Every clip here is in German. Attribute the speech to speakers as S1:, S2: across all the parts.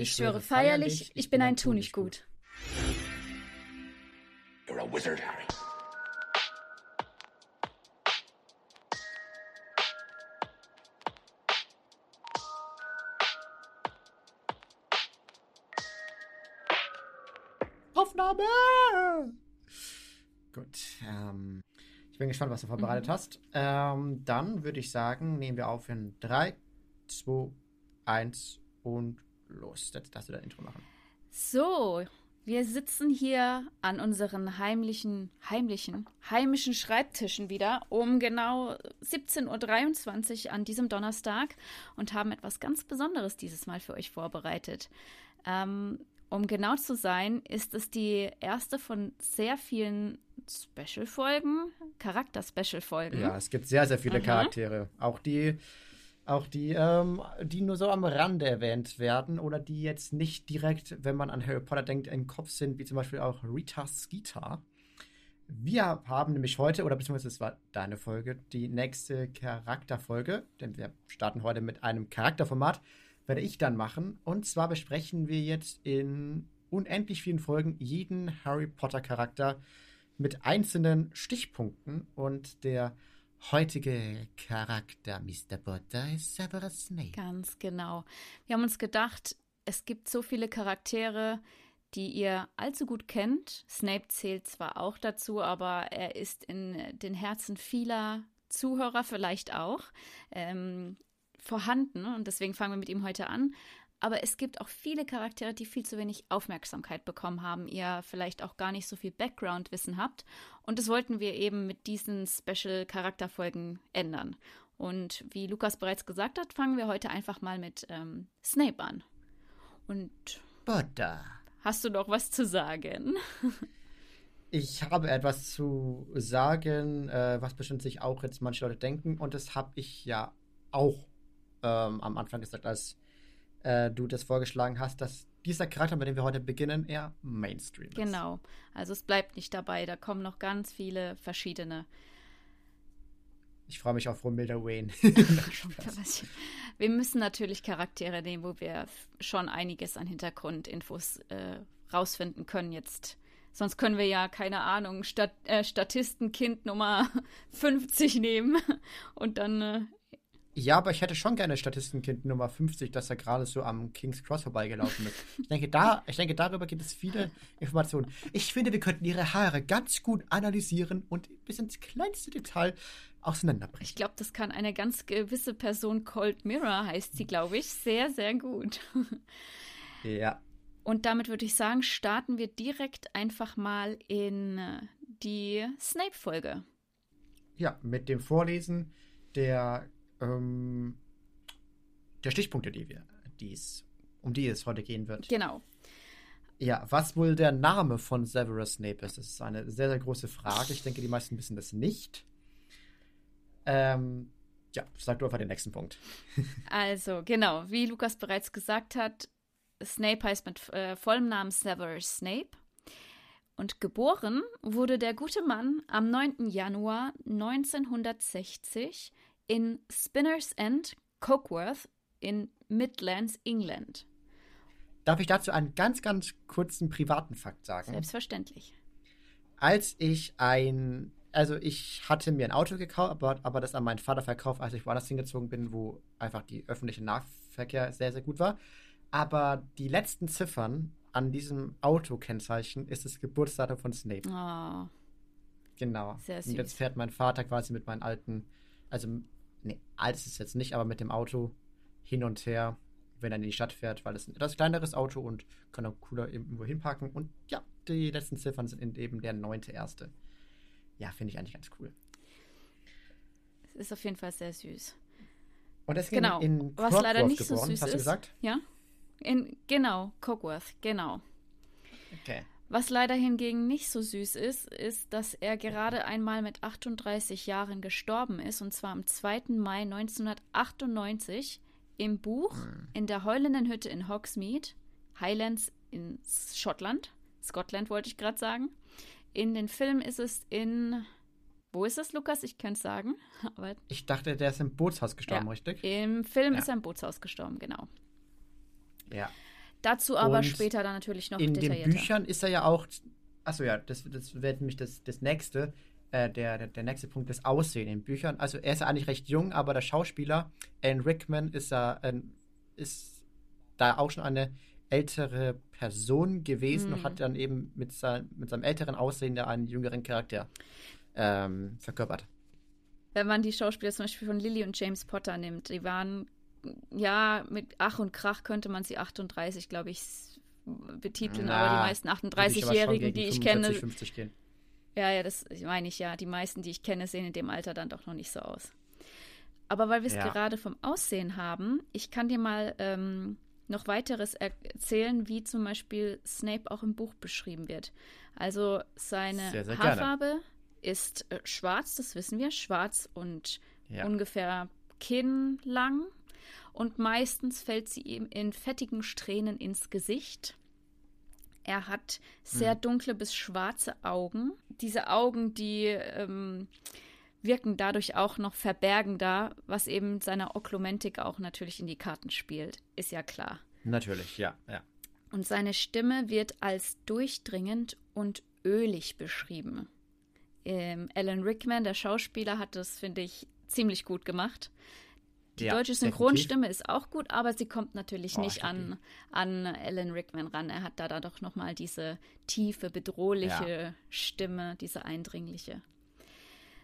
S1: Ich schwöre feierlich, ich bin ein Tunichtgut. You're a wizard, Harry.
S2: Aufnahme! Gut, ähm, ich bin gespannt, was du vorbereitet mhm. hast. Ähm, dann würde ich sagen, nehmen wir auf in 3, 2, 1 und los. Jetzt darfst du dein Intro machen.
S1: So, wir sitzen hier an unseren heimlichen, heimlichen, heimischen Schreibtischen wieder um genau 17.23 Uhr an diesem Donnerstag und haben etwas ganz Besonderes dieses Mal für euch vorbereitet. Ähm, um genau zu sein, ist es die erste von sehr vielen Special-Folgen, Charakter-Special-Folgen.
S2: Ja, es gibt sehr, sehr viele mhm. Charaktere. Auch die, auch die, ähm, die nur so am Rande erwähnt werden oder die jetzt nicht direkt, wenn man an Harry Potter denkt, im Kopf sind, wie zum Beispiel auch Rita Skeeter. Wir haben nämlich heute, oder beziehungsweise es war deine Folge, die nächste Charakterfolge, denn wir starten heute mit einem Charakterformat werde ich dann machen. Und zwar besprechen wir jetzt in unendlich vielen Folgen jeden Harry Potter Charakter mit einzelnen Stichpunkten. Und der heutige Charakter Mr. Potter ist Severus Snape.
S1: Ganz genau. Wir haben uns gedacht, es gibt so viele Charaktere, die ihr allzu gut kennt. Snape zählt zwar auch dazu, aber er ist in den Herzen vieler Zuhörer vielleicht auch. Ähm, vorhanden und deswegen fangen wir mit ihm heute an. Aber es gibt auch viele Charaktere, die viel zu wenig Aufmerksamkeit bekommen haben, ihr vielleicht auch gar nicht so viel Background-Wissen habt. Und das wollten wir eben mit diesen Special-Charakterfolgen ändern. Und wie Lukas bereits gesagt hat, fangen wir heute einfach mal mit ähm, Snape an. Und.
S2: Butter.
S1: Hast du noch was zu sagen?
S2: ich habe etwas zu sagen, äh, was bestimmt sich auch jetzt manche Leute denken. Und das habe ich ja auch ähm, am Anfang gesagt, als äh, du das vorgeschlagen hast, dass dieser Charakter, mit dem wir heute beginnen, eher Mainstream ist.
S1: Genau. Also es bleibt nicht dabei. Da kommen noch ganz viele verschiedene.
S2: Ich freue mich auf Romilda Wayne.
S1: wir müssen natürlich Charaktere nehmen, wo wir schon einiges an Hintergrundinfos äh, rausfinden können jetzt. Sonst können wir ja, keine Ahnung, Stat äh, Statistenkind Nummer 50 nehmen und dann äh,
S2: ja, aber ich hätte schon gerne Statistenkind Nummer 50, dass er gerade so am King's Cross vorbeigelaufen ist. Ich denke, da, ich denke, darüber gibt es viele Informationen. Ich finde, wir könnten ihre Haare ganz gut analysieren und bis ins kleinste Detail auseinanderbrechen.
S1: Ich glaube, das kann eine ganz gewisse Person, Cold Mirror heißt sie, glaube ich, sehr, sehr gut.
S2: ja.
S1: Und damit würde ich sagen, starten wir direkt einfach mal in äh, die Snape-Folge.
S2: Ja, mit dem Vorlesen der ähm, der Stichpunkte, die wir, dies, um die es heute gehen wird.
S1: Genau.
S2: Ja, was wohl der Name von Severus Snape ist, das ist eine sehr, sehr große Frage. Ich denke, die meisten wissen das nicht. Ähm, ja, sag du einfach den nächsten Punkt.
S1: also, genau, wie Lukas bereits gesagt hat, Snape heißt mit äh, vollem Namen Severus Snape. Und geboren wurde der gute Mann am 9. Januar 1960 in Spinner's End, Cokeworth in Midlands, England.
S2: Darf ich dazu einen ganz, ganz kurzen privaten Fakt sagen?
S1: Selbstverständlich.
S2: Als ich ein, also ich hatte mir ein Auto gekauft, aber, aber das an meinen Vater verkauft, als ich woanders hingezogen bin, wo einfach die öffentliche Nahverkehr sehr, sehr gut war. Aber die letzten Ziffern an diesem Autokennzeichen ist das Geburtsdatum von Snape.
S1: Oh.
S2: Genau.
S1: Sehr süß.
S2: Und jetzt fährt mein Vater quasi mit meinen alten, also nee, alt ist es jetzt nicht, aber mit dem Auto hin und her, wenn er in die Stadt fährt, weil es ein etwas kleineres Auto und kann auch cooler irgendwo hinparken. Und ja, die letzten Ziffern sind eben der neunte erste. Ja, finde ich eigentlich ganz cool.
S1: Es ist auf jeden Fall sehr süß.
S2: Und das
S1: genau.
S2: in
S1: Was leider nicht
S2: geboren,
S1: so süß
S2: hast du gesagt?
S1: Ja. In, genau, Cockworth, genau.
S2: Okay.
S1: Was leider hingegen nicht so süß ist, ist, dass er gerade einmal mit 38 Jahren gestorben ist, und zwar am 2. Mai 1998 im Buch hm. In der heulenden Hütte in Hogsmeade, Highlands in Schottland, Scotland wollte ich gerade sagen. In den Film ist es in wo ist es, Lukas? Ich könnte es sagen.
S2: Aber ich dachte, der ist im Bootshaus gestorben,
S1: ja.
S2: richtig?
S1: Im Film ja. ist er im Bootshaus gestorben, genau.
S2: Ja.
S1: Dazu aber Und später dann natürlich noch
S2: in detaillierter. In den Büchern ist er ja auch, achso ja, das, das wäre nämlich das, das nächste, äh, der, der, der, nächste Punkt, das Aussehen in Büchern. Also er ist ja eigentlich recht jung, aber der Schauspieler, Alan Rickman, ist, er, äh, ist da auch schon eine ältere Person gewesen mhm. und hat dann eben mit, sein, mit seinem älteren Aussehen da einen jüngeren Charakter ähm, verkörpert.
S1: Wenn man die Schauspieler zum Beispiel von Lily und James Potter nimmt, die waren, ja, mit Ach und Krach könnte man sie 38, glaube ich, betiteln, Na, aber die meisten 38-Jährigen, die ich 45, kenne. Ja, ja, das meine ich ja. Die meisten, die ich kenne, sehen in dem Alter dann doch noch nicht so aus. Aber weil wir es ja. gerade vom Aussehen haben, ich kann dir mal ähm, noch weiteres erzählen, wie zum Beispiel Snape auch im Buch beschrieben wird. Also seine sehr, sehr Haarfarbe gerne. ist äh, schwarz, das wissen wir, schwarz und ja. ungefähr kinnlang. Und meistens fällt sie ihm in fettigen Strähnen ins Gesicht. Er hat sehr hm. dunkle bis schwarze Augen. Diese Augen, die ähm, wirken dadurch auch noch verbergender, was eben seiner Oklumentik auch natürlich in die Karten spielt. Ist ja klar.
S2: Natürlich, ja, ja.
S1: Und seine Stimme wird als durchdringend und ölig beschrieben. Ähm, Alan Rickman, der Schauspieler, hat das, finde ich, ziemlich gut gemacht. Die ja, deutsche Synchronstimme definitiv. ist auch gut, aber sie kommt natürlich oh, nicht an, an Alan Rickman ran. Er hat da, da doch nochmal diese tiefe, bedrohliche ja. Stimme, diese eindringliche.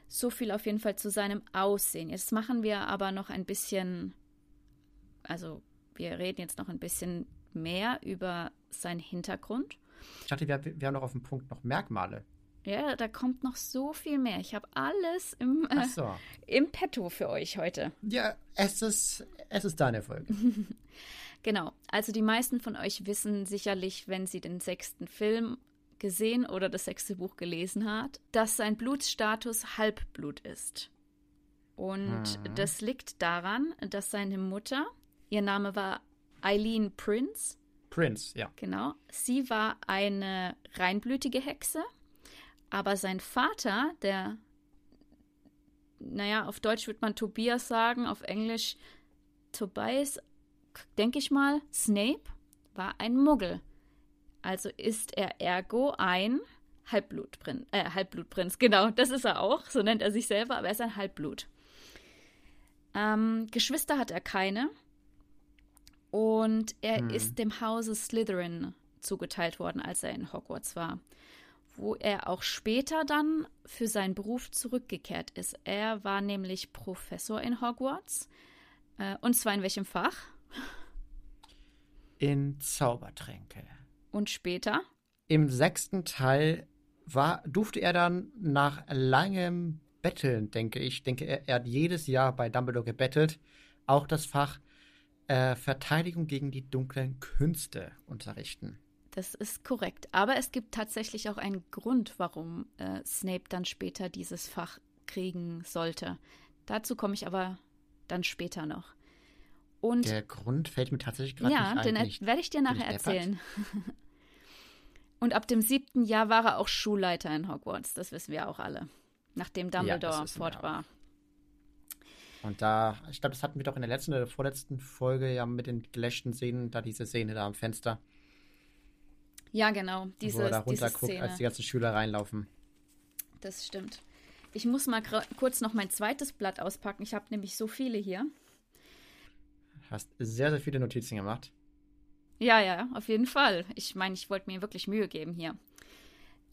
S1: So viel auf jeden Fall zu seinem Aussehen. Jetzt machen wir aber noch ein bisschen, also wir reden jetzt noch ein bisschen mehr über seinen Hintergrund.
S2: Ich dachte, wir, wir haben noch auf dem Punkt noch Merkmale.
S1: Ja, da kommt noch so viel mehr. Ich habe alles im, äh, so. im Petto für euch heute.
S2: Ja, es ist, es ist deine Folge.
S1: genau. Also die meisten von euch wissen sicherlich, wenn sie den sechsten Film gesehen oder das sechste Buch gelesen hat, dass sein Blutstatus Halbblut ist. Und mhm. das liegt daran, dass seine Mutter, ihr Name war Eileen Prince.
S2: Prince, ja.
S1: Genau. Sie war eine reinblütige Hexe, aber sein Vater, der, naja, auf Deutsch würde man Tobias sagen, auf Englisch Tobias, denke ich mal, Snape, war ein Muggel. Also ist er ergo ein Halbblutprinz. Äh, Halbblutprinz, genau, das ist er auch. So nennt er sich selber, aber er ist ein Halbblut. Ähm, Geschwister hat er keine. Und er hm. ist dem Hause Slytherin zugeteilt worden, als er in Hogwarts war. Wo er auch später dann für seinen Beruf zurückgekehrt ist. Er war nämlich Professor in Hogwarts. Äh, und zwar in welchem Fach?
S2: In Zaubertränke.
S1: Und später?
S2: Im sechsten Teil war, durfte er dann nach langem Betteln, denke ich, denke er, er hat jedes Jahr bei Dumbledore gebettelt, auch das Fach äh, Verteidigung gegen die dunklen Künste unterrichten.
S1: Das ist korrekt. Aber es gibt tatsächlich auch einen Grund, warum äh, Snape dann später dieses Fach kriegen sollte. Dazu komme ich aber dann später noch. Und
S2: der Grund fällt mir tatsächlich gerade
S1: ja,
S2: nicht ein.
S1: Ja, den werde ich dir nachher erzählen. Und ab dem siebten Jahr war er auch Schulleiter in Hogwarts. Das wissen wir auch alle. Nachdem Dumbledore ja, fort war.
S2: Und da, ich glaube, das hatten wir doch in der letzten oder vorletzten Folge ja mit den gelöschten Szenen, da diese Szene da am Fenster.
S1: Ja, genau. Diese,
S2: wo er da runterguckt, als die ganzen Schüler reinlaufen.
S1: Das stimmt. Ich muss mal kurz noch mein zweites Blatt auspacken. Ich habe nämlich so viele hier.
S2: Hast sehr, sehr viele Notizen gemacht.
S1: Ja, ja, auf jeden Fall. Ich meine, ich wollte mir wirklich Mühe geben hier.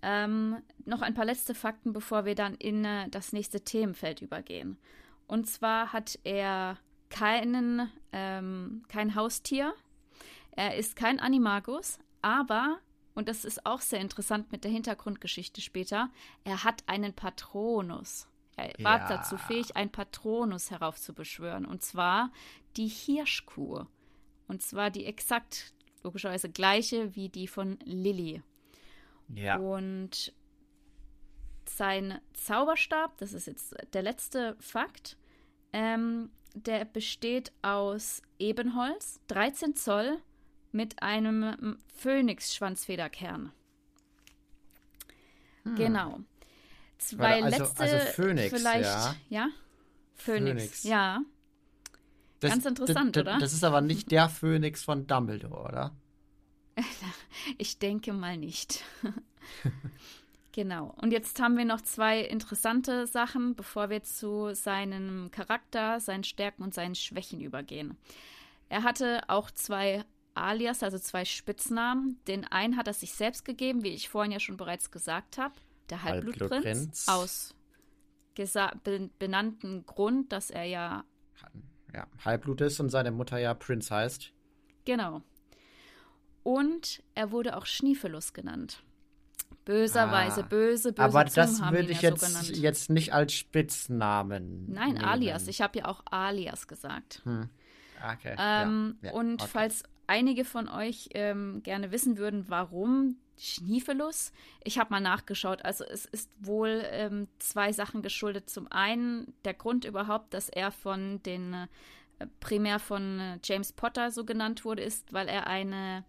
S1: Ähm, noch ein paar letzte Fakten, bevor wir dann in äh, das nächste Themenfeld übergehen. Und zwar hat er keinen, ähm, kein Haustier. Er ist kein Animagus, aber, und das ist auch sehr interessant mit der Hintergrundgeschichte später, er hat einen Patronus. Er war ja. dazu fähig, einen Patronus heraufzubeschwören. Und zwar die Hirschkuh. Und zwar die exakt, logischerweise gleiche wie die von Lilly. Ja. Und sein Zauberstab, das ist jetzt der letzte Fakt, ähm, der besteht aus Ebenholz, 13 Zoll, mit einem Phönix-Schwanzfederkern. Hm. Genau. Zwei also, letzte, also Phönix, vielleicht, ja. ja? Phönix, Phönix. ja.
S2: Das, Ganz interessant, oder? Das ist aber nicht der Phönix von Dumbledore, oder?
S1: Ich denke mal nicht. genau. Und jetzt haben wir noch zwei interessante Sachen, bevor wir zu seinem Charakter, seinen Stärken und seinen Schwächen übergehen. Er hatte auch zwei Alias, also zwei Spitznamen. Den einen hat er sich selbst gegeben, wie ich vorhin ja schon bereits gesagt habe. Der Halbblutprinz, Halbblutprinz. aus benannten Grund, dass er ja
S2: ja, Halbblut ist und seine Mutter ja Prince heißt.
S1: Genau. Und er wurde auch Schniefelus genannt. Böserweise, ah, böse, böse
S2: Aber das würde ich ja jetzt, so jetzt nicht als Spitznamen.
S1: Nein, nehmen. Alias. Ich habe ja auch Alias gesagt. Hm.
S2: Okay.
S1: Ähm, ja, ja, und okay. falls einige von euch ähm, gerne wissen würden, warum Schniefelus. Ich habe mal nachgeschaut. Also es ist wohl ähm, zwei Sachen geschuldet. Zum einen der Grund überhaupt, dass er von den äh, primär von äh, James Potter so genannt wurde, ist, weil er eine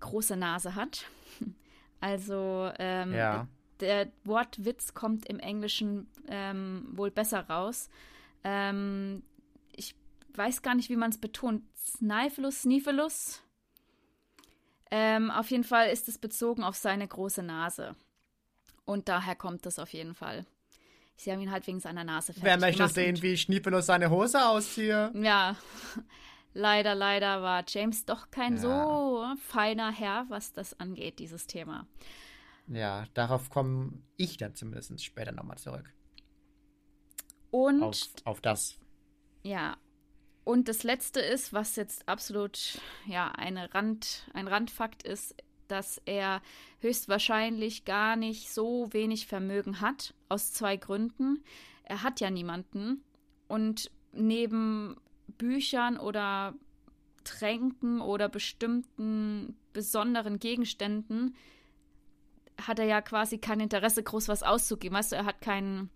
S1: große Nase hat. Also ähm, ja. der Wortwitz kommt im Englischen ähm, wohl besser raus. Ähm, weiß gar nicht, wie man es betont. Snifelus, Snifelus. Ähm, auf jeden Fall ist es bezogen auf seine große Nase. Und daher kommt das auf jeden Fall. Sie haben ihn halt wegen seiner Nase
S2: fertig Wer möchte sehen, wie Schniepelos seine Hose ausziehe?
S1: Ja, leider, leider war James doch kein ja. so feiner Herr, was das angeht, dieses Thema.
S2: Ja, darauf komme ich dann zumindest später nochmal zurück.
S1: Und
S2: auf, auf das.
S1: Ja, und das letzte ist, was jetzt absolut ja eine Rand, ein Randfakt ist, dass er höchstwahrscheinlich gar nicht so wenig Vermögen hat, aus zwei Gründen. Er hat ja niemanden und neben Büchern oder Tränken oder bestimmten besonderen Gegenständen hat er ja quasi kein Interesse, groß was auszugeben. Weißt du, er hat kein,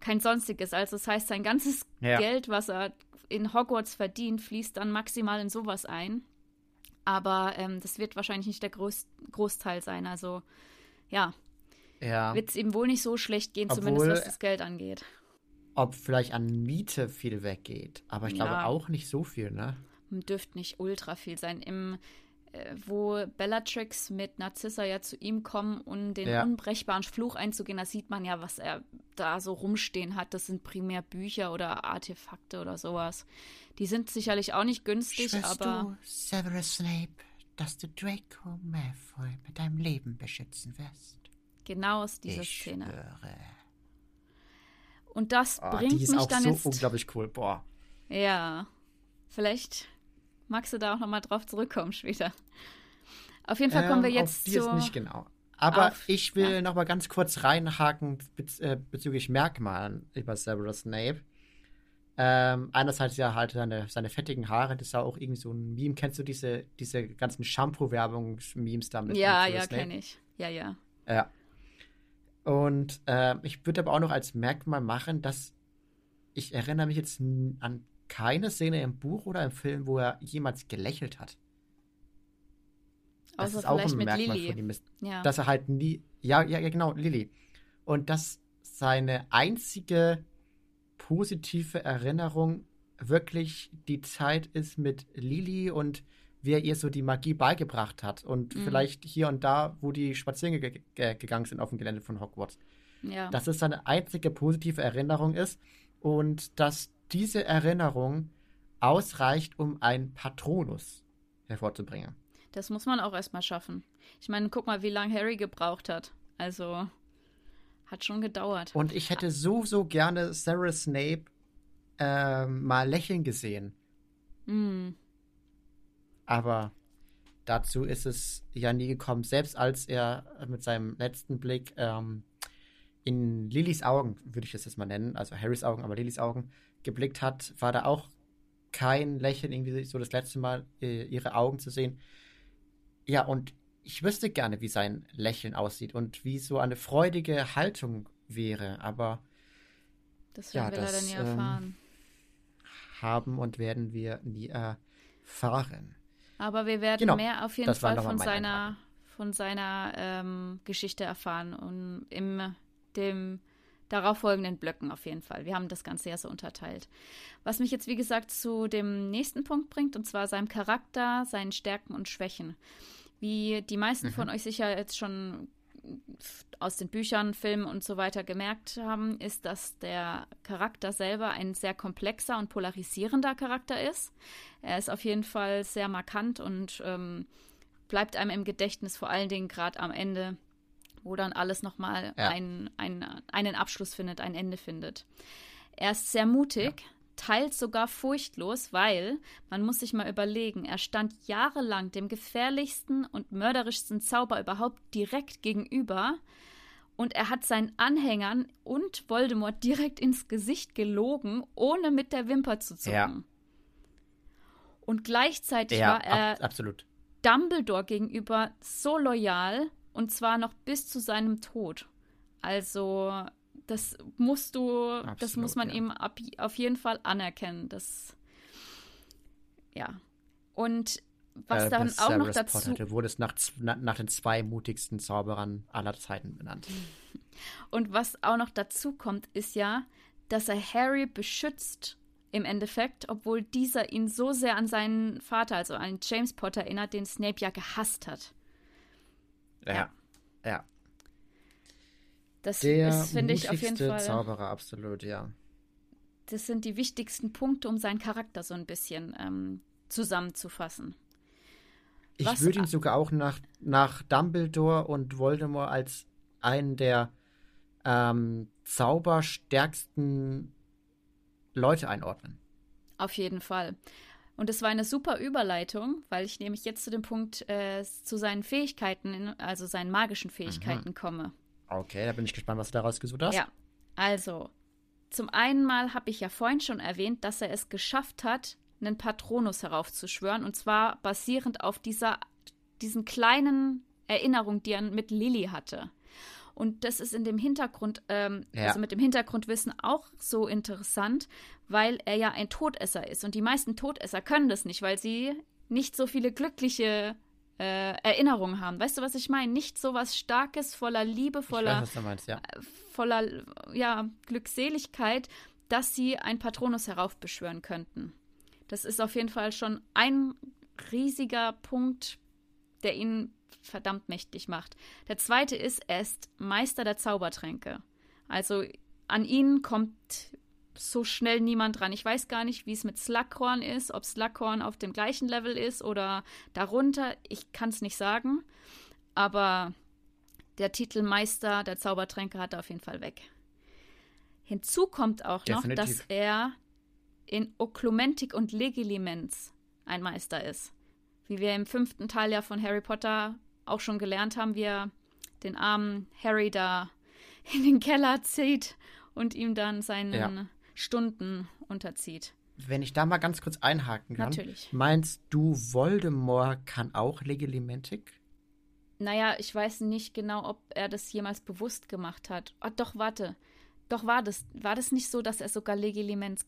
S1: kein sonstiges. Also das heißt, sein ganzes ja. Geld, was er in Hogwarts verdient, fließt dann maximal in sowas ein. Aber ähm, das wird wahrscheinlich nicht der Groß Großteil sein. Also ja,
S2: ja.
S1: wird es ihm wohl nicht so schlecht gehen, Obwohl, zumindest was das Geld angeht.
S2: Ob vielleicht an Miete viel weggeht, aber ich ja. glaube auch nicht so viel, ne?
S1: Dürfte nicht ultra viel sein. Im wo Bellatrix mit Narzissa ja zu ihm kommen, um den ja. unbrechbaren Fluch einzugehen, da sieht man ja, was er da so rumstehen hat. Das sind primär Bücher oder Artefakte oder sowas. Die sind sicherlich auch nicht günstig,
S2: Schwörst
S1: aber.
S2: Du, Severus Snape, dass du Draco Malfoy mit deinem Leben beschützen wirst.
S1: Genau aus dieser
S2: ich
S1: Szene.
S2: Schwöre.
S1: Und das oh, bringt
S2: die ist
S1: mich
S2: auch
S1: dann
S2: so
S1: jetzt.
S2: unglaublich cool, boah.
S1: Ja. Vielleicht magst du da auch nochmal drauf zurückkommen später. Auf jeden Fall kommen wir ähm, jetzt
S2: auf die zu. Ist nicht genau. Aber auf, ich will ja. noch mal ganz kurz reinhaken bez äh, bezüglich Merkmalen über Severus Snape. Ähm, einerseits ja halt seine, seine fettigen Haare, das ist ja auch irgendwie so ein Meme. Kennst du diese, diese ganzen Shampoo-Werbungs-Memes damit?
S1: Ja, ja, kenne ich. Ja, ja.
S2: Ja. Und äh, ich würde aber auch noch als Merkmal machen, dass ich erinnere mich jetzt an keine Szene im Buch oder im Film, wo er jemals gelächelt hat. Das Außer ist auch ein Merkmal Lily. von ihm, ist, ja. dass er halt nie, ja, ja, genau, Lilly. Und dass seine einzige positive Erinnerung wirklich die Zeit ist mit Lily und wie er ihr so die Magie beigebracht hat und mhm. vielleicht hier und da, wo die spazieren ge ge gegangen sind auf dem Gelände von Hogwarts.
S1: Ja.
S2: Dass es seine einzige positive Erinnerung ist und dass diese Erinnerung ausreicht, um ein Patronus hervorzubringen.
S1: Das muss man auch erstmal schaffen. Ich meine, guck mal, wie lange Harry gebraucht hat. Also hat schon gedauert.
S2: Und ich hätte so, so gerne Sarah Snape äh, mal lächeln gesehen.
S1: Mm.
S2: Aber dazu ist es ja nie gekommen. Selbst als er mit seinem letzten Blick ähm, in Lillys Augen, würde ich es jetzt mal nennen, also Harrys Augen, aber Lillys Augen, geblickt hat, war da auch kein Lächeln, irgendwie so das letzte Mal äh, ihre Augen zu sehen. Ja, und ich wüsste gerne, wie sein Lächeln aussieht und wie so eine freudige Haltung wäre, aber
S1: das werden ja, wir das, leider nie ähm, erfahren.
S2: haben und werden wir nie erfahren.
S1: Aber wir werden genau, mehr auf jeden Fall von seiner, von seiner ähm, Geschichte erfahren und im dem darauffolgenden Blöcken auf jeden Fall. Wir haben das Ganze ja so unterteilt. Was mich jetzt, wie gesagt, zu dem nächsten Punkt bringt, und zwar seinem Charakter, seinen Stärken und Schwächen. Wie die meisten mhm. von euch sicher jetzt schon aus den Büchern, Filmen und so weiter gemerkt haben, ist, dass der Charakter selber ein sehr komplexer und polarisierender Charakter ist. Er ist auf jeden Fall sehr markant und ähm, bleibt einem im Gedächtnis, vor allen Dingen gerade am Ende, wo dann alles nochmal ja. ein, ein, einen Abschluss findet, ein Ende findet. Er ist sehr mutig, ja teils sogar furchtlos, weil man muss sich mal überlegen, er stand jahrelang dem gefährlichsten und mörderischsten Zauber überhaupt direkt gegenüber und er hat seinen Anhängern und Voldemort direkt ins Gesicht gelogen, ohne mit der Wimper zu zucken. Ja. Und gleichzeitig ja, war er ab,
S2: absolut.
S1: Dumbledore gegenüber so loyal und zwar noch bis zu seinem Tod. Also das musst du, Absolut, das muss man ja. ihm ab, auf jeden Fall anerkennen. Das, ja. Und was äh, dann auch noch dazu. Potter,
S2: du wurdest nach, nach den zwei mutigsten Zauberern aller Zeiten benannt.
S1: Und was auch noch dazu kommt, ist ja, dass er Harry beschützt im Endeffekt, obwohl dieser ihn so sehr an seinen Vater, also an James Potter erinnert, den Snape ja gehasst hat.
S2: Ja. Ja.
S1: Das ist, finde ich, auf jeden Fall.
S2: Zauberer, absolut, ja.
S1: Das sind die wichtigsten Punkte, um seinen Charakter so ein bisschen ähm, zusammenzufassen.
S2: Ich würde ihn sogar auch nach, nach Dumbledore und Voldemort als einen der ähm, zauberstärksten Leute einordnen.
S1: Auf jeden Fall. Und es war eine super Überleitung, weil ich nämlich jetzt zu dem Punkt äh, zu seinen Fähigkeiten, also seinen magischen Fähigkeiten mhm. komme.
S2: Okay, da bin ich gespannt, was du daraus gesucht hast.
S1: Ja, also, zum einen mal habe ich ja vorhin schon erwähnt, dass er es geschafft hat, einen Patronus heraufzuschwören. Und zwar basierend auf dieser, diesen kleinen Erinnerung, die er mit Lilly hatte. Und das ist in dem Hintergrund, ähm, ja. also mit dem Hintergrundwissen auch so interessant, weil er ja ein Todesser ist. Und die meisten Todesser können das nicht, weil sie nicht so viele glückliche äh, Erinnerungen haben. Weißt du, was ich meine? Nicht so was Starkes, voller Liebe, voller,
S2: weiß, meinst, ja.
S1: Äh, voller ja, Glückseligkeit, dass sie ein Patronus heraufbeschwören könnten. Das ist auf jeden Fall schon ein riesiger Punkt, der ihn verdammt mächtig macht. Der zweite ist, er ist Meister der Zaubertränke. Also an ihn kommt so schnell niemand dran. Ich weiß gar nicht, wie es mit Slughorn ist, ob Slughorn auf dem gleichen Level ist oder darunter. Ich kann es nicht sagen. Aber der Titel Meister der Zaubertränke hat er auf jeden Fall weg. Hinzu kommt auch Definitiv. noch, dass er in Oklumentik und Legilimens ein Meister ist. Wie wir im fünften Teil ja von Harry Potter auch schon gelernt haben, wie er den armen Harry da in den Keller zieht und ihm dann seinen ja. Stunden unterzieht.
S2: Wenn ich da mal ganz kurz einhaken kann.
S1: Natürlich.
S2: Meinst du, Voldemort kann auch Legilimentik?
S1: Naja, ich weiß nicht genau, ob er das jemals bewusst gemacht hat. Oh, doch, warte. Doch war das, war das nicht so, dass er sogar Legilimens.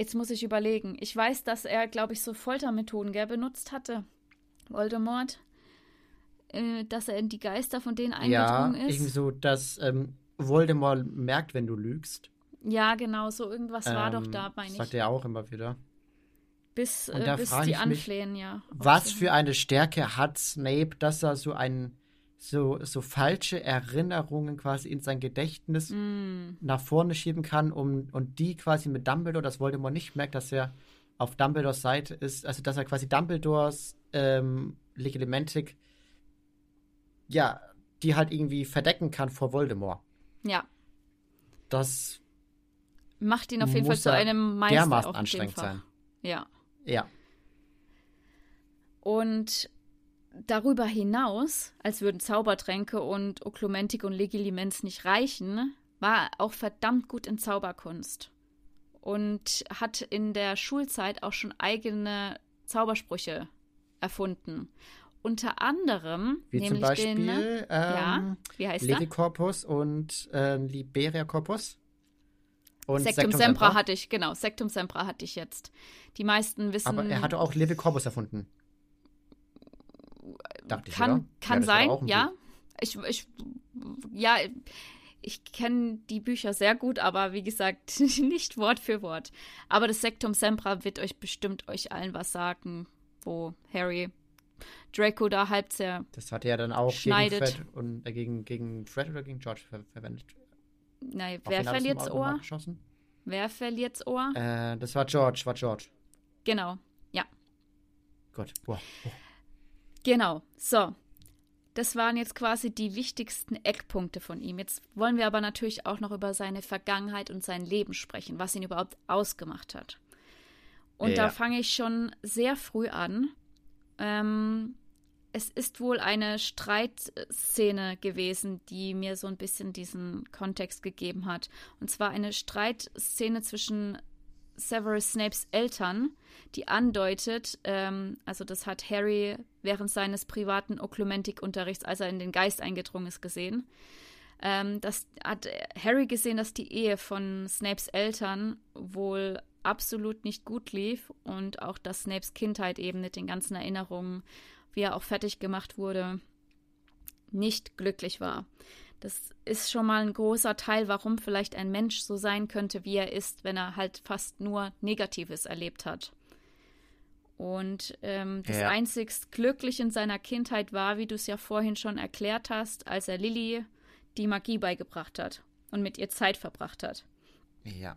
S1: Jetzt muss ich überlegen. Ich weiß, dass er, glaube ich, so Foltermethoden gell, benutzt hatte. Voldemort. Äh, dass er in die Geister von denen eingedrungen
S2: ja,
S1: ist.
S2: Irgendwie so, dass ähm, Voldemort merkt, wenn du lügst.
S1: Ja, genau, so irgendwas ähm, war doch ähm, da, meine ich.
S2: Sagt er auch immer wieder.
S1: Bis, äh, bis die anflehen, mich, ja.
S2: Was für eine Stärke hat Snape, dass er so ein so, so falsche Erinnerungen quasi in sein Gedächtnis mm. nach vorne schieben kann, um und die quasi mit Dumbledore, dass Voldemort nicht merkt, dass er auf Dumbledores Seite ist, also dass er quasi Dumbledores ähm, Legilimentik ja, die halt irgendwie verdecken kann vor Voldemort.
S1: Ja.
S2: Das
S1: macht ihn auf jeden Fall zu einem Meister.
S2: Dermaßen anstrengend sein.
S1: Ja.
S2: Ja.
S1: Und darüber hinaus, als würden Zaubertränke und Oklumentik und Legilimens nicht reichen, war er auch verdammt gut in Zauberkunst. Und hat in der Schulzeit auch schon eigene Zaubersprüche erfunden. Unter anderem,
S2: wie zum Beispiel den, ähm,
S1: ja, wie heißt
S2: Levicorpus und äh, Liberia Corpus. Und
S1: Sectum, Sectum Sempra, Sempra hatte ich, genau, Sectum Sempra hatte ich jetzt. Die meisten wissen.
S2: Aber er hatte auch Levicorpus erfunden.
S1: Dachte ich, kann, oder? Kann ja, sein, ja. Ich, ich, ja, ich kenne die Bücher sehr gut, aber wie gesagt, nicht Wort für Wort. Aber das Sectum Sempra wird euch bestimmt euch allen was sagen wo Harry Draco da halb sehr.
S2: Das hat er dann auch
S1: schneidet.
S2: gegen Fred und äh, gegen, gegen Fred oder gegen George ver verwendet.
S1: Nein, wer verliert's Ohr?
S2: Geschossen?
S1: Wer verliert's Ohr?
S2: Äh, das war George, war George.
S1: Genau, ja.
S2: Gott. Boah. Oh.
S1: Genau. So. Das waren jetzt quasi die wichtigsten Eckpunkte von ihm. Jetzt wollen wir aber natürlich auch noch über seine Vergangenheit und sein Leben sprechen, was ihn überhaupt ausgemacht hat. Und ja. da fange ich schon sehr früh an. Ähm, es ist wohl eine Streitszene gewesen, die mir so ein bisschen diesen Kontext gegeben hat. Und zwar eine Streitszene zwischen Severus Snapes Eltern, die andeutet, ähm, also das hat Harry während seines privaten Oklumentik-Unterrichts, als er in den Geist eingedrungen ist, gesehen. Ähm, das hat Harry gesehen, dass die Ehe von Snapes Eltern wohl absolut nicht gut lief und auch, dass Snapes Kindheit eben mit den ganzen Erinnerungen, wie er auch fertig gemacht wurde, nicht glücklich war. Das ist schon mal ein großer Teil, warum vielleicht ein Mensch so sein könnte, wie er ist, wenn er halt fast nur Negatives erlebt hat. Und ähm, das ja. einzigst Glückliche in seiner Kindheit war, wie du es ja vorhin schon erklärt hast, als er Lilly die Magie beigebracht hat und mit ihr Zeit verbracht hat.
S2: Ja.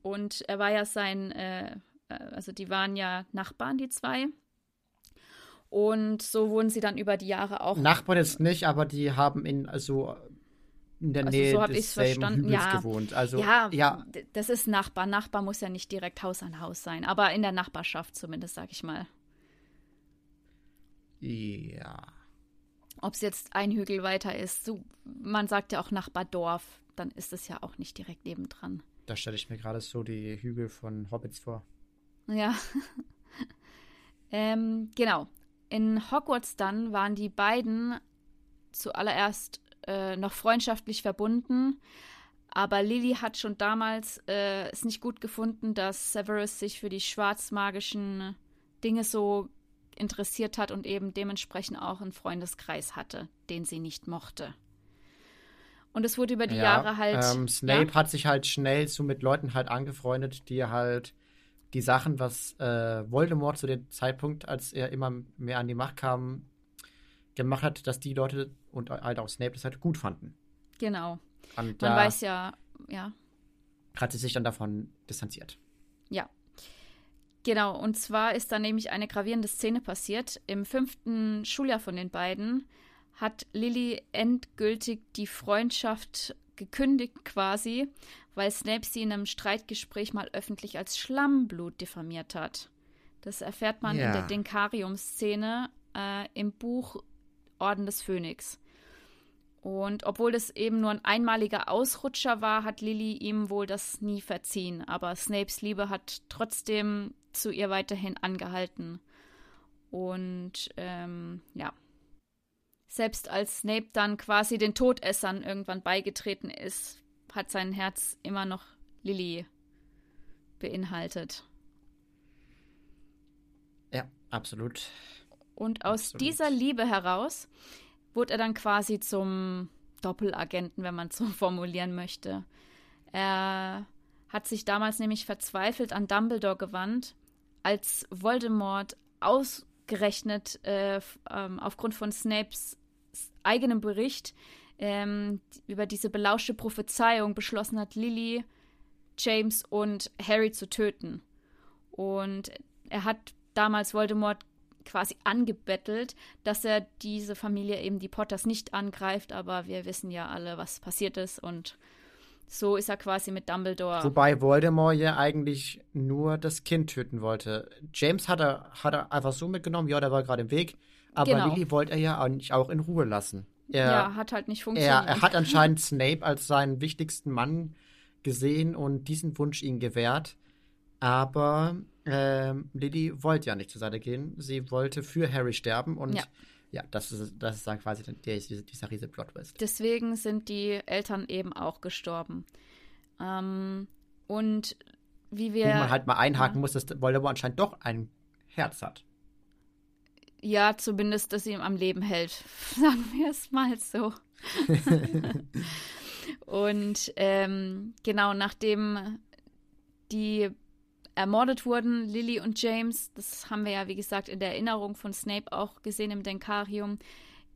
S1: Und er war ja sein, äh, äh also die waren ja Nachbarn, die zwei. Und so wurden sie dann über die Jahre auch.
S2: Nachbarn jetzt nicht, aber die haben in also in der
S1: also
S2: Nähe
S1: so
S2: des verstanden. Hügels
S1: ja.
S2: gewohnt. Also
S1: ja,
S2: ja,
S1: das ist Nachbar. Nachbar muss ja nicht direkt Haus an Haus sein, aber in der Nachbarschaft zumindest, sag ich mal.
S2: Ja.
S1: Ob es jetzt ein Hügel weiter ist, so, man sagt ja auch Nachbardorf, dann ist es ja auch nicht direkt nebendran.
S2: Da stelle ich mir gerade so die Hügel von Hobbits vor.
S1: Ja. ähm, genau. In Hogwarts dann waren die beiden zuallererst äh, noch freundschaftlich verbunden, aber Lily hat schon damals äh, es nicht gut gefunden, dass Severus sich für die schwarzmagischen Dinge so interessiert hat und eben dementsprechend auch einen Freundeskreis hatte, den sie nicht mochte. Und es wurde über die
S2: ja,
S1: Jahre halt.
S2: Ähm, Snape ja? hat sich halt schnell so mit Leuten halt angefreundet, die halt die Sachen, was äh, Voldemort zu dem Zeitpunkt, als er immer mehr an die Macht kam, gemacht hat, dass die Leute und halt auch Snape das halt gut fanden.
S1: Genau. Und Man weiß ja, ja.
S2: Hat sie sich dann davon distanziert.
S1: Ja. Genau, und zwar ist da nämlich eine gravierende Szene passiert. Im fünften Schuljahr von den beiden hat Lily endgültig die Freundschaft gekündigt quasi, weil Snape sie in einem Streitgespräch mal öffentlich als Schlammblut diffamiert hat. Das erfährt man ja. in der Denkarium-Szene äh, im Buch Orden des Phönix. Und obwohl das eben nur ein einmaliger Ausrutscher war, hat Lily ihm wohl das nie verziehen. Aber Snapes Liebe hat trotzdem zu ihr weiterhin angehalten. Und ähm, ja, selbst als Snape dann quasi den Todessern irgendwann beigetreten ist, hat sein Herz immer noch Lily beinhaltet.
S2: Ja, absolut.
S1: Und aus absolut. dieser Liebe heraus wurde er dann quasi zum Doppelagenten, wenn man so formulieren möchte. Er hat sich damals nämlich verzweifelt an Dumbledore gewandt, als Voldemort ausgerechnet äh, ähm, aufgrund von Snapes eigenem Bericht ähm, über diese belauschte Prophezeiung beschlossen hat, Lily, James und Harry zu töten. Und er hat damals Voldemort quasi angebettelt, dass er diese Familie eben die Potters nicht angreift, aber wir wissen ja alle, was passiert ist und so ist er quasi mit Dumbledore.
S2: Wobei Voldemort ja eigentlich nur das Kind töten wollte. James hat er, hat er einfach so mitgenommen, ja, der war gerade im Weg. Aber genau. Lily wollte er ja eigentlich auch in Ruhe lassen.
S1: Er, ja, hat halt nicht funktioniert.
S2: Er, er hat anscheinend Snape als seinen wichtigsten Mann gesehen und diesen Wunsch ihm gewährt. Aber ähm, Lily wollte ja nicht zur Seite gehen. Sie wollte für Harry sterben und ja, ja das, ist, das ist dann quasi der, dieser riesige Plot-Twist.
S1: Deswegen sind die Eltern eben auch gestorben. Ähm, und wie wir.
S2: Wo man halt mal einhaken ja. muss, dass Voldemort anscheinend doch ein Herz hat.
S1: Ja, zumindest, dass sie ihm am Leben hält. Sagen wir es mal so. und ähm, genau, nachdem die ermordet wurden, Lily und James, das haben wir ja, wie gesagt, in der Erinnerung von Snape auch gesehen im Denkarium,